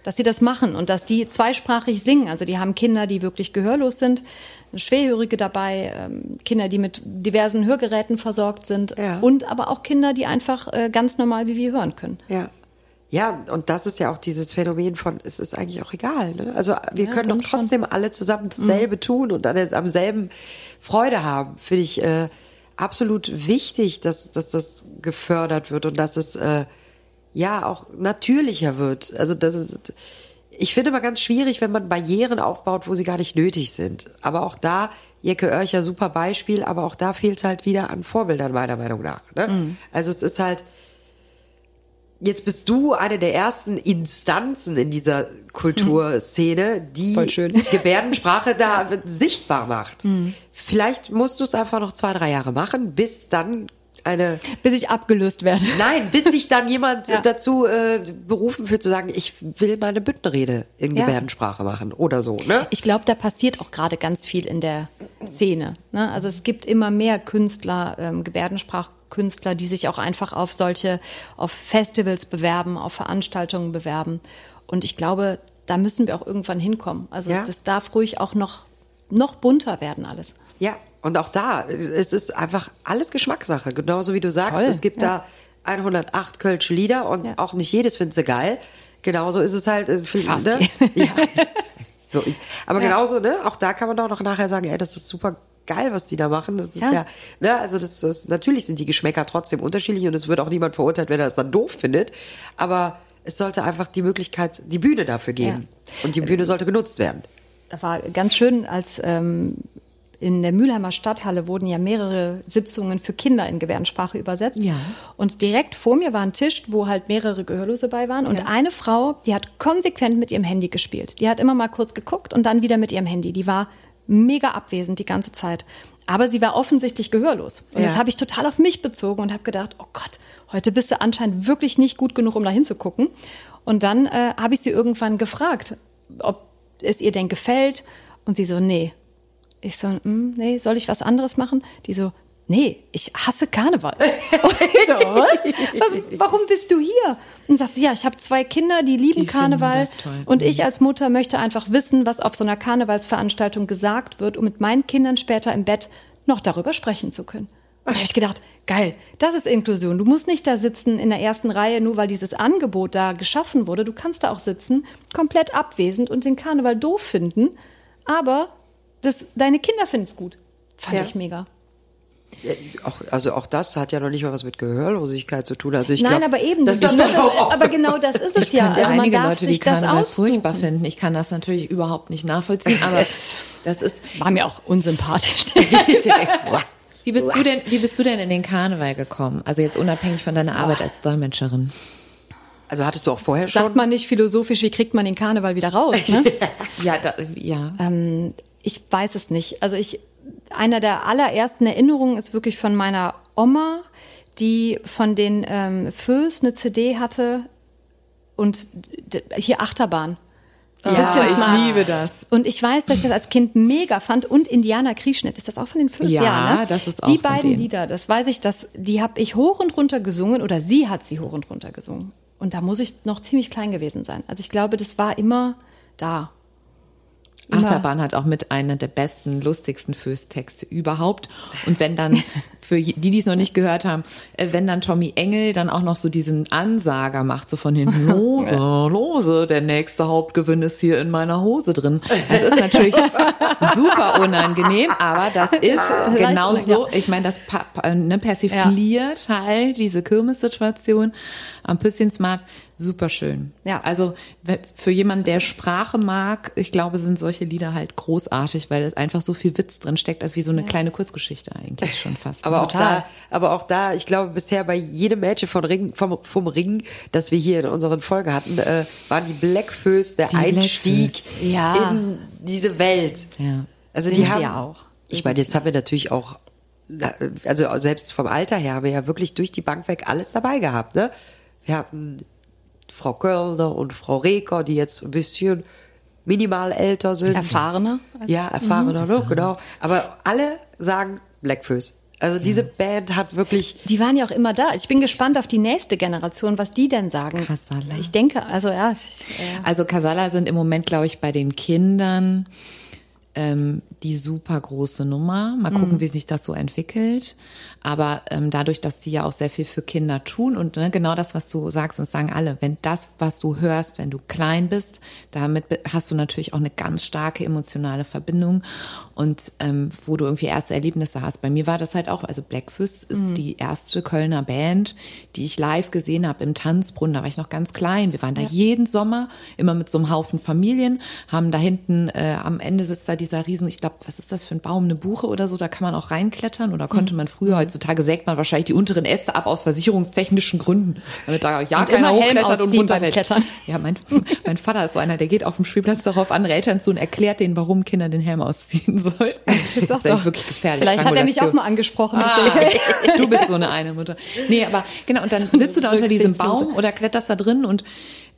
dass sie das machen und dass die zweisprachig singen. Also die haben Kinder, die wirklich gehörlos sind, Schwerhörige dabei, ähm, Kinder, die mit diversen Hörgeräten versorgt sind Ja. und aber auch Kinder, die einfach äh, ganz normal wie wir hören können. Ja. Ja, und das ist ja auch dieses Phänomen von, es ist eigentlich auch egal. Ne? Also wir Ja, können doch irgendwie schon. trotzdem alle zusammen dasselbe tun und an, am selben Freude haben. Finde ich äh, absolut wichtig, dass, dass das gefördert wird und dass es äh, ja auch natürlicher wird. Also das ist, ich finde immer ganz schwierig, wenn man Barrieren aufbaut, wo sie gar nicht nötig sind. Aber auch da, Jecke Oercher, super Beispiel, aber auch da fehlt es halt wieder an Vorbildern, meiner Meinung nach. Ne? Mhm. Also es ist halt, Jetzt bist du eine der ersten Instanzen in dieser Kulturszene, die Voll schön. [laughs] Gebärdensprache da sichtbar macht. Vielleicht musst du es einfach noch zwei, drei Jahre machen, bis dann eine Bis ich abgelöst werde. Nein, bis sich dann jemand [laughs] Ja. dazu äh, berufen fühlt zu sagen, ich will meine Büttenrede in Ja. Gebärdensprache machen oder so, ne? Ich glaube, da passiert auch gerade ganz viel in der Szene. Ne? Also es gibt immer mehr Künstler, ähm, Gebärdensprachkünstler, die sich auch einfach auf solche, auf Festivals bewerben, auf Veranstaltungen bewerben. Und ich glaube, da müssen wir auch irgendwann hinkommen. Also Ja. das darf ruhig auch noch, noch bunter werden alles. Ja, und auch da, es ist einfach alles Geschmackssache. Genauso wie du sagst, Voll, es gibt ja. da 108 Kölsche Lieder und Ja. auch nicht jedes findet sie geil. Genauso ist es halt. äh, für- Fast Ne? [laughs] Ja. So, aber Ja. genauso, ne? Auch da kann man doch noch nachher sagen, ey, das ist super geil, was die da machen. Das ist ja, Ja. ne, also das, das natürlich sind die Geschmäcker trotzdem unterschiedlich und es wird auch niemand verurteilt, wenn er das dann doof findet. Aber es sollte einfach die Möglichkeit, die Bühne dafür geben. Und die Bühne sollte genutzt werden. Da war ganz schön, als ähm, in der Mülheimer Stadthalle wurden ja mehrere Sitzungen für Kinder in Gebärdensprache übersetzt. Ja. Und direkt vor mir war ein Tisch, wo halt mehrere Gehörlose bei waren. Und eine Frau, die hat konsequent mit ihrem Handy gespielt. Die hat immer mal kurz geguckt und dann wieder mit ihrem Handy. Die war mega abwesend die ganze Zeit. Aber sie war offensichtlich gehörlos. Und Ja. das habe ich total auf mich bezogen und habe gedacht, oh Gott, heute bist du anscheinend wirklich nicht gut genug, um da hinzugucken. Und dann äh, habe ich sie irgendwann gefragt, ob es ihr denn gefällt. Und sie so, nee. Ich so, hm, nee, soll ich was anderes machen? Die so, nee, ich hasse Karneval. [laughs] Und ich so, was? was? Warum bist du hier? Und sagt sie, ja, ich habe zwei Kinder, die lieben Die Karneval. Und ich als Mutter möchte einfach wissen, was auf so einer Karnevalsveranstaltung gesagt wird, um mit meinen Kindern später im Bett noch darüber sprechen zu können. Und da habe ich gedacht, geil, das ist Inklusion. Du musst nicht da sitzen in der ersten Reihe, nur weil dieses Angebot da geschaffen wurde. Du kannst da auch sitzen, komplett abwesend und den Karneval doof finden, aber das, deine Kinder finden es gut. Fand Ja. ich mega. Ja, auch, also auch das hat ja noch nicht mal was mit Gehörlosigkeit zu tun. Also ich Nein, glaub, aber eben, das das, aber genau das ist es Ich ja. Also man einige darf Leute, die Karneval furchtbar finden. Ich kann das natürlich überhaupt nicht nachvollziehen, aber das ist. War mir auch unsympathisch. [laughs] Wie bist du denn, wie bist du denn in den Karneval gekommen? Also jetzt unabhängig von deiner Arbeit als Dolmetscherin. Also hattest du auch vorher schon? Sagt man nicht philosophisch, wie kriegt man den Karneval wieder raus? Ne? [laughs] Ja, da, ja. Ähm, ich weiß es nicht. Also ich, einer der allerersten Erinnerungen ist wirklich von meiner Oma, die von den ähm, Föß eine CD hatte und hier Achterbahn. Ja, Bisschen smart. ich liebe das. Und ich weiß, dass ich das als Kind mega fand und Indianer Kriechschnitt. Ist das auch von den Föß? Ja, ne? das ist Die auch von beiden. Lieder, das weiß ich, dass, die habe ich hoch und runter gesungen oder sie hat sie hoch und runter gesungen. Und da muss ich noch ziemlich klein gewesen sein. Also ich glaube, das war immer da. Achterbahn hat auch mit einer der besten, lustigsten Föß-Texte überhaupt. Und wenn dann, [laughs] für die, die es noch nicht gehört haben, äh, wenn dann Tommy Engel dann auch noch so diesen Ansager macht, so von hinten, [laughs] lose, lose, der nächste Hauptgewinn ist hier in meiner Hose drin. Das ist natürlich [laughs] super unangenehm, aber das ist genau so. Ich meine, das pa ne, persifliert halt diese Kirmessituation am Püsschensmarkt. Super schön. Ja. Also für jemanden, der Sprache mag, ich glaube, sind solche Lieder halt großartig, weil es einfach so viel Witz drin steckt, als wie so eine kleine Kurzgeschichte eigentlich schon fast. Aber auch Total. da, aber auch da, ich glaube, bisher bei jedem Mädchen von Ring, vom, vom Ring, das wir hier in unseren Folge hatten, äh, waren die Blackfoes der Die Einstieg Blackfoes. Ja. in diese Welt. Ja. Also Sind die haben, ja auch. Ich meine, jetzt haben wir natürlich auch, also selbst vom Alter her haben wir ja wirklich durch die Bank weg alles dabei gehabt, ne? Wir hatten Frau Kölner und Frau Reker, die jetzt ein bisschen minimal älter sind. Erfahrener. Ja, erfahrener, ne? Genau. Aber alle sagen Blackfoes. Also diese Band hat wirklich, Die waren ja auch immer da. Ich bin gespannt auf die nächste Generation, was die denn sagen. Kassala. Ich denke, also ja, ich, äh, Also Kasala sind im Moment, glaube ich, bei den Kindern ähm, die super große Nummer. Mal gucken, wie sich das so entwickelt. Aber ähm, dadurch, dass die ja auch sehr viel für Kinder tun und ne, genau das, was du sagst, und sagen alle, wenn das, was du hörst, wenn du klein bist, damit hast du natürlich auch eine ganz starke emotionale Verbindung und ähm, wo du irgendwie erste Erlebnisse hast. Bei mir war das halt auch, also Blackfish ist die erste Kölner Band, die ich live gesehen habe im Tanzbrunnen. Da war ich noch ganz klein. Wir waren da jeden Sommer, immer mit so einem Haufen Familien, haben da hinten, äh, am Ende sitzt da dieser riesen, ich glaube, was ist das für ein Baum, eine Buche oder so, da kann man auch reinklettern oder konnte man früher, heutzutage sägt man wahrscheinlich die unteren Äste ab aus versicherungstechnischen Gründen, damit da ja Und keiner hochklettert und runterfällt. Ja, mein, [laughs] mein Vater ist so einer, der geht auf dem Spielplatz darauf andere Eltern zu und erklärt denen, warum Kinder den Helm ausziehen [laughs] sollten. Das ist, Sag eigentlich doch. wirklich gefährlich. Vielleicht hat er mich auch mal angesprochen. Ah, du bist so eine eine Mutter. Nee, aber genau, und dann [laughs] sitzt du da unter diesem. Baum oder kletterst da drin und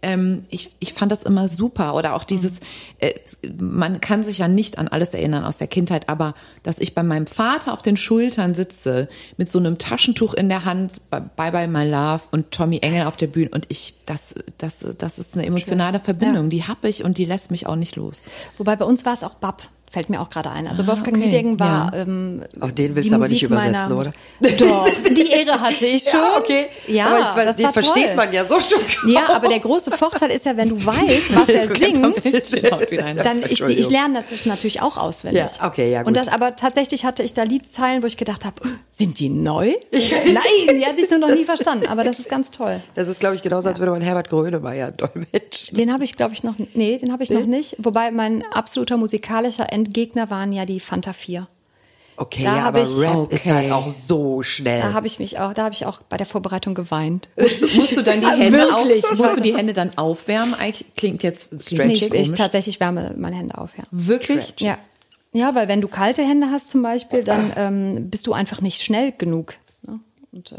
ähm, ich, ich fand das immer super. Oder auch dieses, äh, man kann sich ja nicht an alles erinnern aus der Kindheit, aber dass ich bei meinem Vater auf den Schultern sitze, mit so einem Taschentuch in der Hand, bei Bye Bye My Love und Tommy Engel auf der Bühne und ich, das, das, das ist eine emotionale Verbindung, die habe ich und die lässt mich auch nicht los. Wobei bei uns war es auch Bab. Fällt mir auch gerade ein. Also Wolfgang okay. Wiedingen war. Ja. Ähm, Auch den willst du aber nicht Musik übersetzen, meiner- oder? Doch, [laughs] die Ehre hatte ich schon. ja, okay. Ja, aber ich weiß, das den war versteht toll. man ja so schon. Ja, aber der große Vorteil ist ja, wenn du weißt, was er [laughs] singt, [laughs] dann ich, ich lerne das natürlich auch auswendig. Ja, okay, ja, gut. Und das aber tatsächlich hatte ich da Liedzeilen, wo ich gedacht habe, sind die neu? Nein, die hatte ich nur noch nie verstanden. Aber das ist ganz toll. Das ist, glaube ich, genauso, als würde man Herbert Grönemeyer dolmetschen. Den habe ich, glaube ich, noch, nee, den habe ich noch nicht. Wobei mein absoluter musikalischer Endgegner waren ja die Fanta 4. Okay, Da ja, aber ich- Rap ist Okay. halt auch so schnell. Da habe ich mich auch, da habe ich auch bei der Vorbereitung geweint. Musst du dann die [laughs] Hände auf, Ich musst du die Hände dann aufwärmen? Eigentlich klingt jetzt Stretching. Nee, ich, ich tatsächlich wärme meine Hände auf, ja. Wirklich? Ja. Ja, weil wenn du kalte Hände hast zum Beispiel, dann ähm, bist du einfach nicht schnell genug. Ne? Und äh,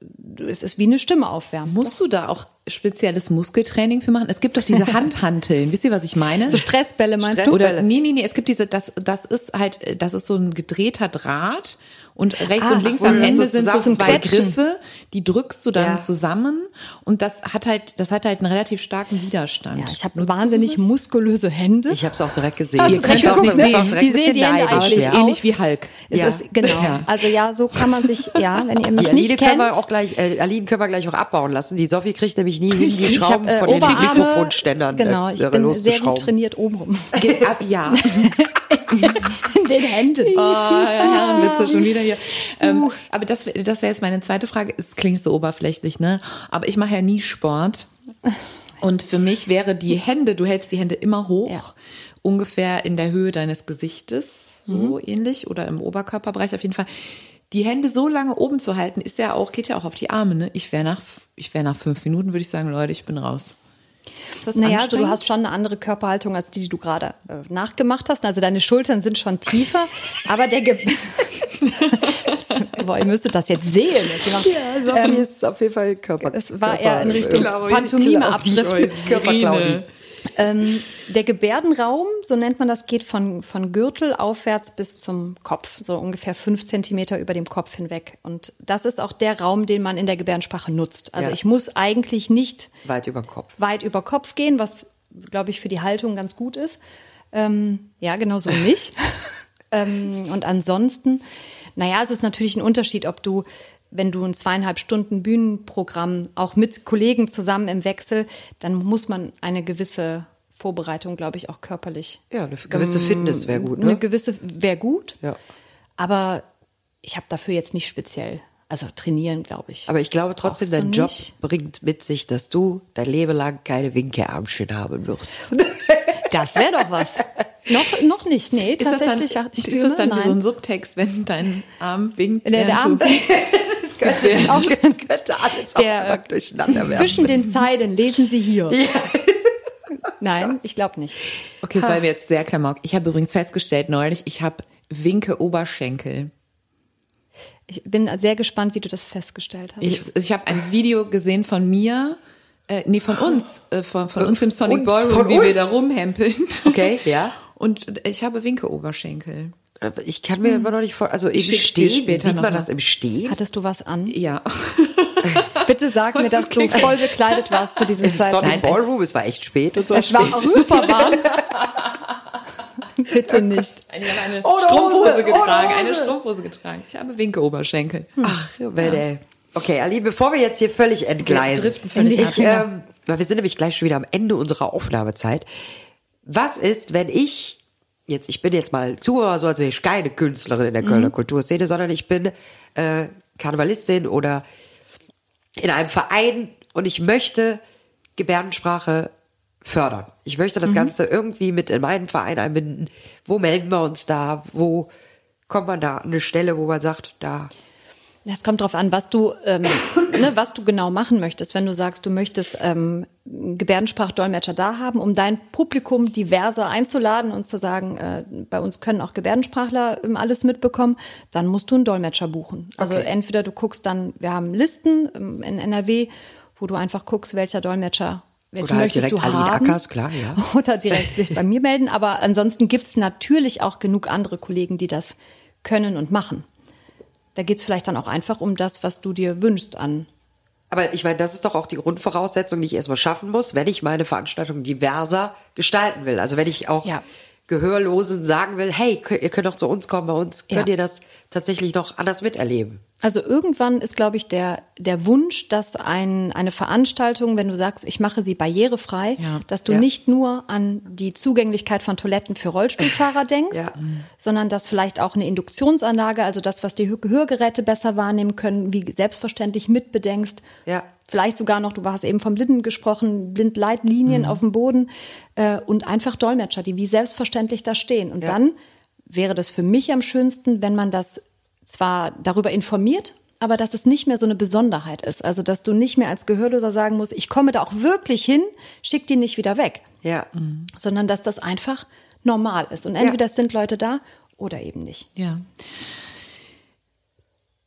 du- es ist wie eine Stimme aufwärmen. Musst du da auch spezielles Muskeltraining für machen? Es gibt doch diese [laughs] Handhanteln. Wisst ihr, was ich meine? So Stressbälle meinst Stress- du? Oder nee, nee, nee, es gibt diese, das, das ist halt, das ist so ein gedrehter Draht und rechts Ah, und links am Ende so sind so zwei Quetschen. Griffe, die drückst du dann Ja. zusammen und das hat halt, das hat halt einen relativ starken Widerstand. Ja, ich habe wahnsinnig muskulöse Hände. Ich habe es auch direkt [laughs] gesehen. Hast Ihr könnt auch, könnt auch direkt Wie sehen die Hände eigentlich aus? Ähnlich wie Hulk. Es Ja. ist, genau. Ja. Also ja, so kann man sich, ja, wenn ihr mich Die Aline nicht können kennt. wir auch gleich, äh, Aline können wir gleich auch abbauen lassen. Die Sophie kriegt nämlich nie hin, die ich Schrauben hab, äh, von den Oberarme, Mikrofonständern Genau, äh, ich bin sehr gut trainiert obenrum. [laughs] Ge- ab- Ja. [laughs] In den Händen. Oh, Herrenwitze schon wieder hier. Ähm, aber das, das wäre jetzt meine zweite Frage. Es klingt so oberflächlich, ne? Aber ich mache ja nie Sport. Und für mich wäre die Hände, du hältst die Hände immer hoch, Ja. ungefähr in der Höhe deines Gesichtes, so ähnlich, oder im Oberkörperbereich auf jeden Fall. Die Hände so lange oben zu halten, ist ja auch, geht ja auch auf die Arme, ne? Ich wäre nach, ich wäre nach fünf Minuten, würde ich sagen, Leute, ich bin raus. Naja, also du hast schon eine andere Körperhaltung als die, die du gerade äh, nachgemacht hast. Also deine Schultern sind schon tiefer, [laughs] aber der Ge [laughs] Boah, ihr müsstet das jetzt sehen. Ja, Sophie ist auf jeden Fall Körper. Es war Körper- eher in Richtung Glaube ich. Ähm, der Gebärdenraum, so nennt man das, geht von, von Gürtel aufwärts bis zum Kopf, so ungefähr fünf Zentimeter über dem Kopf hinweg. Und das ist auch der Raum, den man in der Gebärdensprache nutzt. Also Ja. ich muss eigentlich nicht Weit über Kopf. weit über Kopf gehen, was, glaube ich, für die Haltung ganz gut ist. Ähm, ja, genau so nicht. [laughs] ähm, und ansonsten, naja, es ist natürlich ein Unterschied, ob du, wenn du ein zweieinhalb Stunden Bühnenprogramm auch mit Kollegen zusammen im Wechsel, dann muss man eine gewisse Vorbereitung, glaube ich, auch körperlich. Ja, eine gewisse Fitness wäre gut, Eine ne? gewisse wäre gut, Ja. aber ich habe dafür jetzt nicht speziell, also trainieren, glaube ich. Aber ich glaube trotzdem, dein Job nicht. bringt mit sich, dass du dein Leben lang keine Winkeärmchen haben wirst. [laughs] Das wäre doch was. noch, noch nicht, nee, Ist das dann, tatsächlich. ich ist das dann wie so ein. Subtext, wenn dein Arm winkt? Der, der während [laughs] Arm, du- auch [laughs] Das könnte alles Der- auch einfach durcheinander werden. zwischen den Zeilen lesen Sie hier. [laughs] Nein, ich glaube nicht. Okay, das war mir jetzt sehr klamauk. Ich habe übrigens festgestellt neulich, ich habe winke Oberschenkel. Ich bin sehr gespannt, wie du das festgestellt hast. Ich, ich habe ein Video gesehen von mir, äh, nee, von uns, äh, von, von uns im Sonic Ballroom, wie wir uns? da rumhempeln. Okay, ja. [laughs] Und ich habe winke Oberschenkel. Ich kann mir immer noch nicht vor, also im Stehen, später sieht noch man mal. das im Stehen? Hattest du was an? Ja. [laughs] Bitte sag mir, dass du klingt- voll bekleidet warst zu diesem Im Sonic Zeitpunkt. Ballroom, es war echt spät und so. Es war auch super warm. [laughs] Bitte nicht. Eine, eine Ohne Strumpfhose Hose, getragen, ohne eine Hose. Strumpfhose getragen. Ich habe winke Oberschenkel. Ach, Welle. Okay, Ali, bevor wir jetzt hier völlig entgleisen. Wir driften völlig ich, ab. ähm, weil wir sind nämlich gleich schon wieder am Ende unserer Aufnahmezeit. Was ist, wenn ich jetzt, ich bin jetzt mal, mal so, als wäre ich keine Künstlerin in der Kölner Mhm. Kulturszene, sondern ich bin äh, Karnevalistin oder in einem Verein und ich möchte Gebärdensprache fördern. Ich möchte Mhm. das Ganze irgendwie mit in meinen Verein einbinden. Wo melden wir uns da? Wo kommt man da an eine Stelle, wo man sagt, da Es kommt drauf an, was du, ähm, ne, was du genau machen möchtest. Wenn du sagst, du möchtest ähm, Gebärdensprachdolmetscher da haben, um dein Publikum diverser einzuladen und zu sagen, äh, bei uns können auch Gebärdensprachler ähm, alles mitbekommen, dann musst du einen Dolmetscher buchen. Also Okay. entweder du guckst dann, wir haben Listen ähm, in NRW, wo du einfach guckst, welcher Dolmetscher welchen Oder halt möchtest direkt du Aline haben. Ackers, klar, ja. [laughs] Oder direkt sich bei mir melden. Aber ansonsten gibt's natürlich auch genug andere Kollegen, die das können und machen. Da geht's vielleicht dann auch einfach um das, was du dir wünschst an. Aber ich meine, das ist doch auch die Grundvoraussetzung, die ich erstmal schaffen muss, wenn ich meine Veranstaltung diverser gestalten will. Also wenn ich auch Ja. Gehörlosen sagen will, hey, ihr könnt doch zu uns kommen, bei uns könnt Ja. ihr das tatsächlich noch anders miterleben. Also irgendwann ist, glaube ich, der, der Wunsch, dass ein, eine Veranstaltung, wenn du sagst, ich mache sie barrierefrei, Ja. dass du Ja. nicht nur an die Zugänglichkeit von Toiletten für Rollstuhlfahrer [laughs] denkst, Ja. sondern dass vielleicht auch eine Induktionsanlage, also das, was die Hör- Gehörgeräte besser wahrnehmen können, wie selbstverständlich mitbedenkst. Ja. Vielleicht sogar noch, du hast eben vom Blinden gesprochen, Blindleitlinien auf dem Boden äh, und einfach Dolmetscher, die wie selbstverständlich da stehen. Und Ja. dann wäre das für mich am schönsten, wenn man das zwar darüber informiert, aber dass es nicht mehr so eine Besonderheit ist. Also, dass du nicht mehr als Gehörloser sagen musst, ich komme da auch wirklich hin, schick die nicht wieder weg. Ja. Sondern dass das einfach normal ist. Und entweder es sind Leute da oder eben nicht. Ja.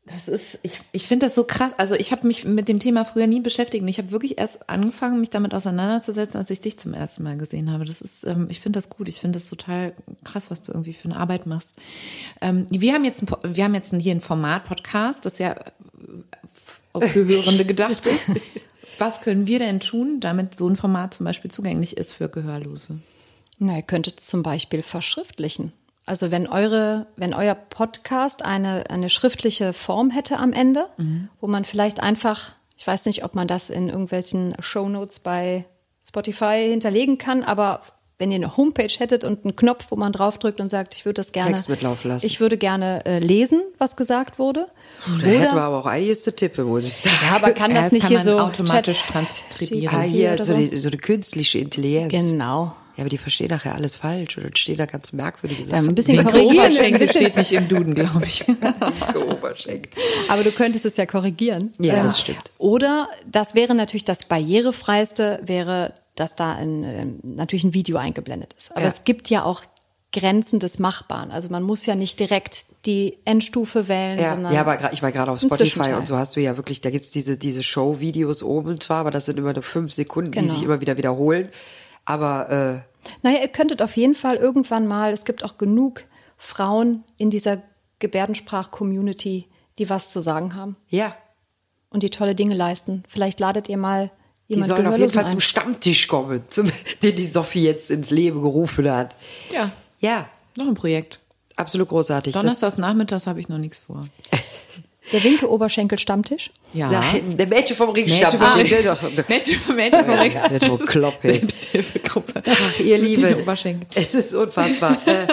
Das ist, ich, ich finde das so krass. Also ich habe mich mit dem Thema früher nie beschäftigt. Und ich habe wirklich erst angefangen, mich damit auseinanderzusetzen, als ich dich zum ersten Mal gesehen habe. Das ist, ähm, ich finde das gut. Ich finde das total krass, was du irgendwie für eine Arbeit machst. Ähm, wir haben jetzt, ein, wir haben jetzt hier ein Format Podcast, das ja auch für Hörende gedacht ist. [laughs] Was können wir denn tun, damit so ein Format zum Beispiel zugänglich ist für Gehörlose? Na, ihr könntet zum Beispiel verschriftlichen. Also wenn eure, wenn euer Podcast eine, eine schriftliche Form hätte am Ende, wo man vielleicht einfach, ich weiß nicht, ob man das in irgendwelchen Shownotes bei Spotify hinterlegen kann, aber wenn ihr eine Homepage hättet und einen Knopf, wo man draufdrückt und sagt, ich würde das gerne, Text mitlaufen lassen. ich würde gerne äh, lesen, was gesagt wurde. Da hätten wir aber auch einiges zu tippen, muss ich sagen. ja, aber kann das nicht kann hier so automatisch transkribieren. Ah, hier, so, so eine künstliche Intelligenz. Genau. Ja, aber die verstehen nachher alles falsch dann stehen da ganz merkwürdige Ja, Sachen. ein bisschen Oberschenkel steht nicht im Duden, glaube ich. [laughs] Oberschenkel. Aber du könntest es ja korrigieren. Ähm, Ja, das stimmt. Oder das wäre natürlich das barrierefreiste, wäre, dass da ein, ähm, natürlich ein Video eingeblendet ist. Aber Ja. es gibt ja auch Grenzen des Machbaren. Also man muss ja nicht direkt die Endstufe wählen, Ja, sondern ja, aber ich meine gerade auf Spotify und so hast du ja wirklich, da gibt's diese, diese Show-Videos oben zwar, aber das sind immer nur fünf Sekunden, die Genau. sich immer wieder wiederholen. Aber äh, Naja, ihr könntet auf jeden Fall irgendwann mal, es gibt auch genug Frauen in dieser Gebärdensprach-Community, die was zu sagen haben ja, und die tolle Dinge leisten. Vielleicht ladet ihr mal die jemand sollen auf jeden Fall zum ein. Stammtisch kommen, [laughs] zum, den die Sophie jetzt ins Leben gerufen hat. Ja, Ja, noch ein Projekt. absolut großartig. Donnerstags nachmittags habe ich noch nichts vor. [laughs] Der Winke Oberschenkel Stammtisch. Ja. Nein, der Mädchen vom Ring Mädchen stammt. vom doch. Mädchen, Mädchen vom Ring. Ja. Selbsthilfegruppe. Ach, ihr Lieben, den Oberschenkeln. es ist unfassbar. äh,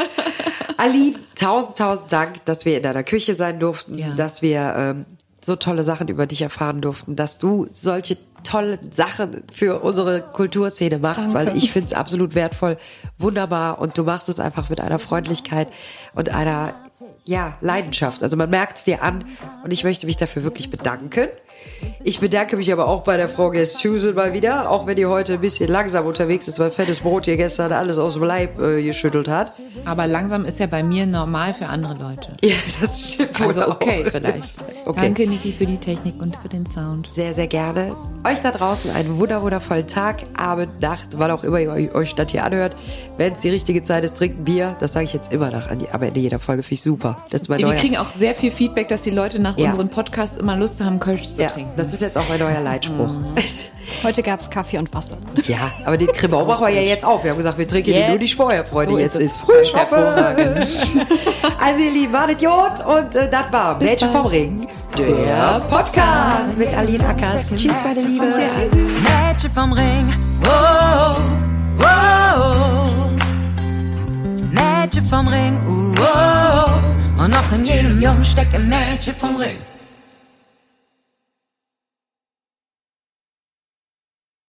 Ali, tausend, tausend Dank, dass wir in deiner Küche sein durften, Ja. dass wir ähm, so tolle Sachen über dich erfahren durften, dass du solche tolle Sachen für unsere Kulturszene machst, Danke. weil ich finde es absolut wertvoll, wunderbar und du machst es einfach mit einer Freundlichkeit und einer ja, Leidenschaft. Also man merkt es dir an und ich möchte mich dafür wirklich bedanken. Ich bedanke mich aber auch bei der Frau Guest Susan mal wieder, auch wenn die heute ein bisschen langsam unterwegs ist, weil fettes Brot hier gestern alles aus dem Leib äh, geschüttelt hat. Aber langsam ist ja bei mir normal für andere Leute. Ja, das stimmt. Also auch. okay, vielleicht. [laughs] Okay. Danke, Niki, für die Technik und für den Sound. Sehr, sehr gerne. Euch da draußen einen wunder wundervollen Tag, Abend, Nacht, wann auch immer ihr euch- das hier anhört. Wenn es die richtige Zeit ist, trinkt Bier. Das sage ich jetzt immer nach, an die- am Ende jeder Folge. Finde ich super. Das ist mein Wir neuer, kriegen auch sehr viel Feedback, dass die Leute nach Ja. unseren Podcasts immer Lust haben, Kölsch zu ja, trinken. das ist jetzt auch mein neuer Leitspruch. [laughs] Heute gab es Kaffee und Wasser. Ja, aber den Krimau machen wir ja jetzt auf. Wir haben gesagt, wir trinken den Jetzt. nur nicht vorher, Freunde. So jetzt ist ist. Hervorragend. [laughs] Also ihr Lieben, wartet Jod und äh, das war Mädchen vom Ring. Der Podcast mit Aline Ackers. Tschüss, meine Liebe. Mädchen vom Ring. Oh, oh, oh. Mädchen vom Ring. Oh, oh. Und noch in jedem Jungen steckt ein Mädchen vom Ring.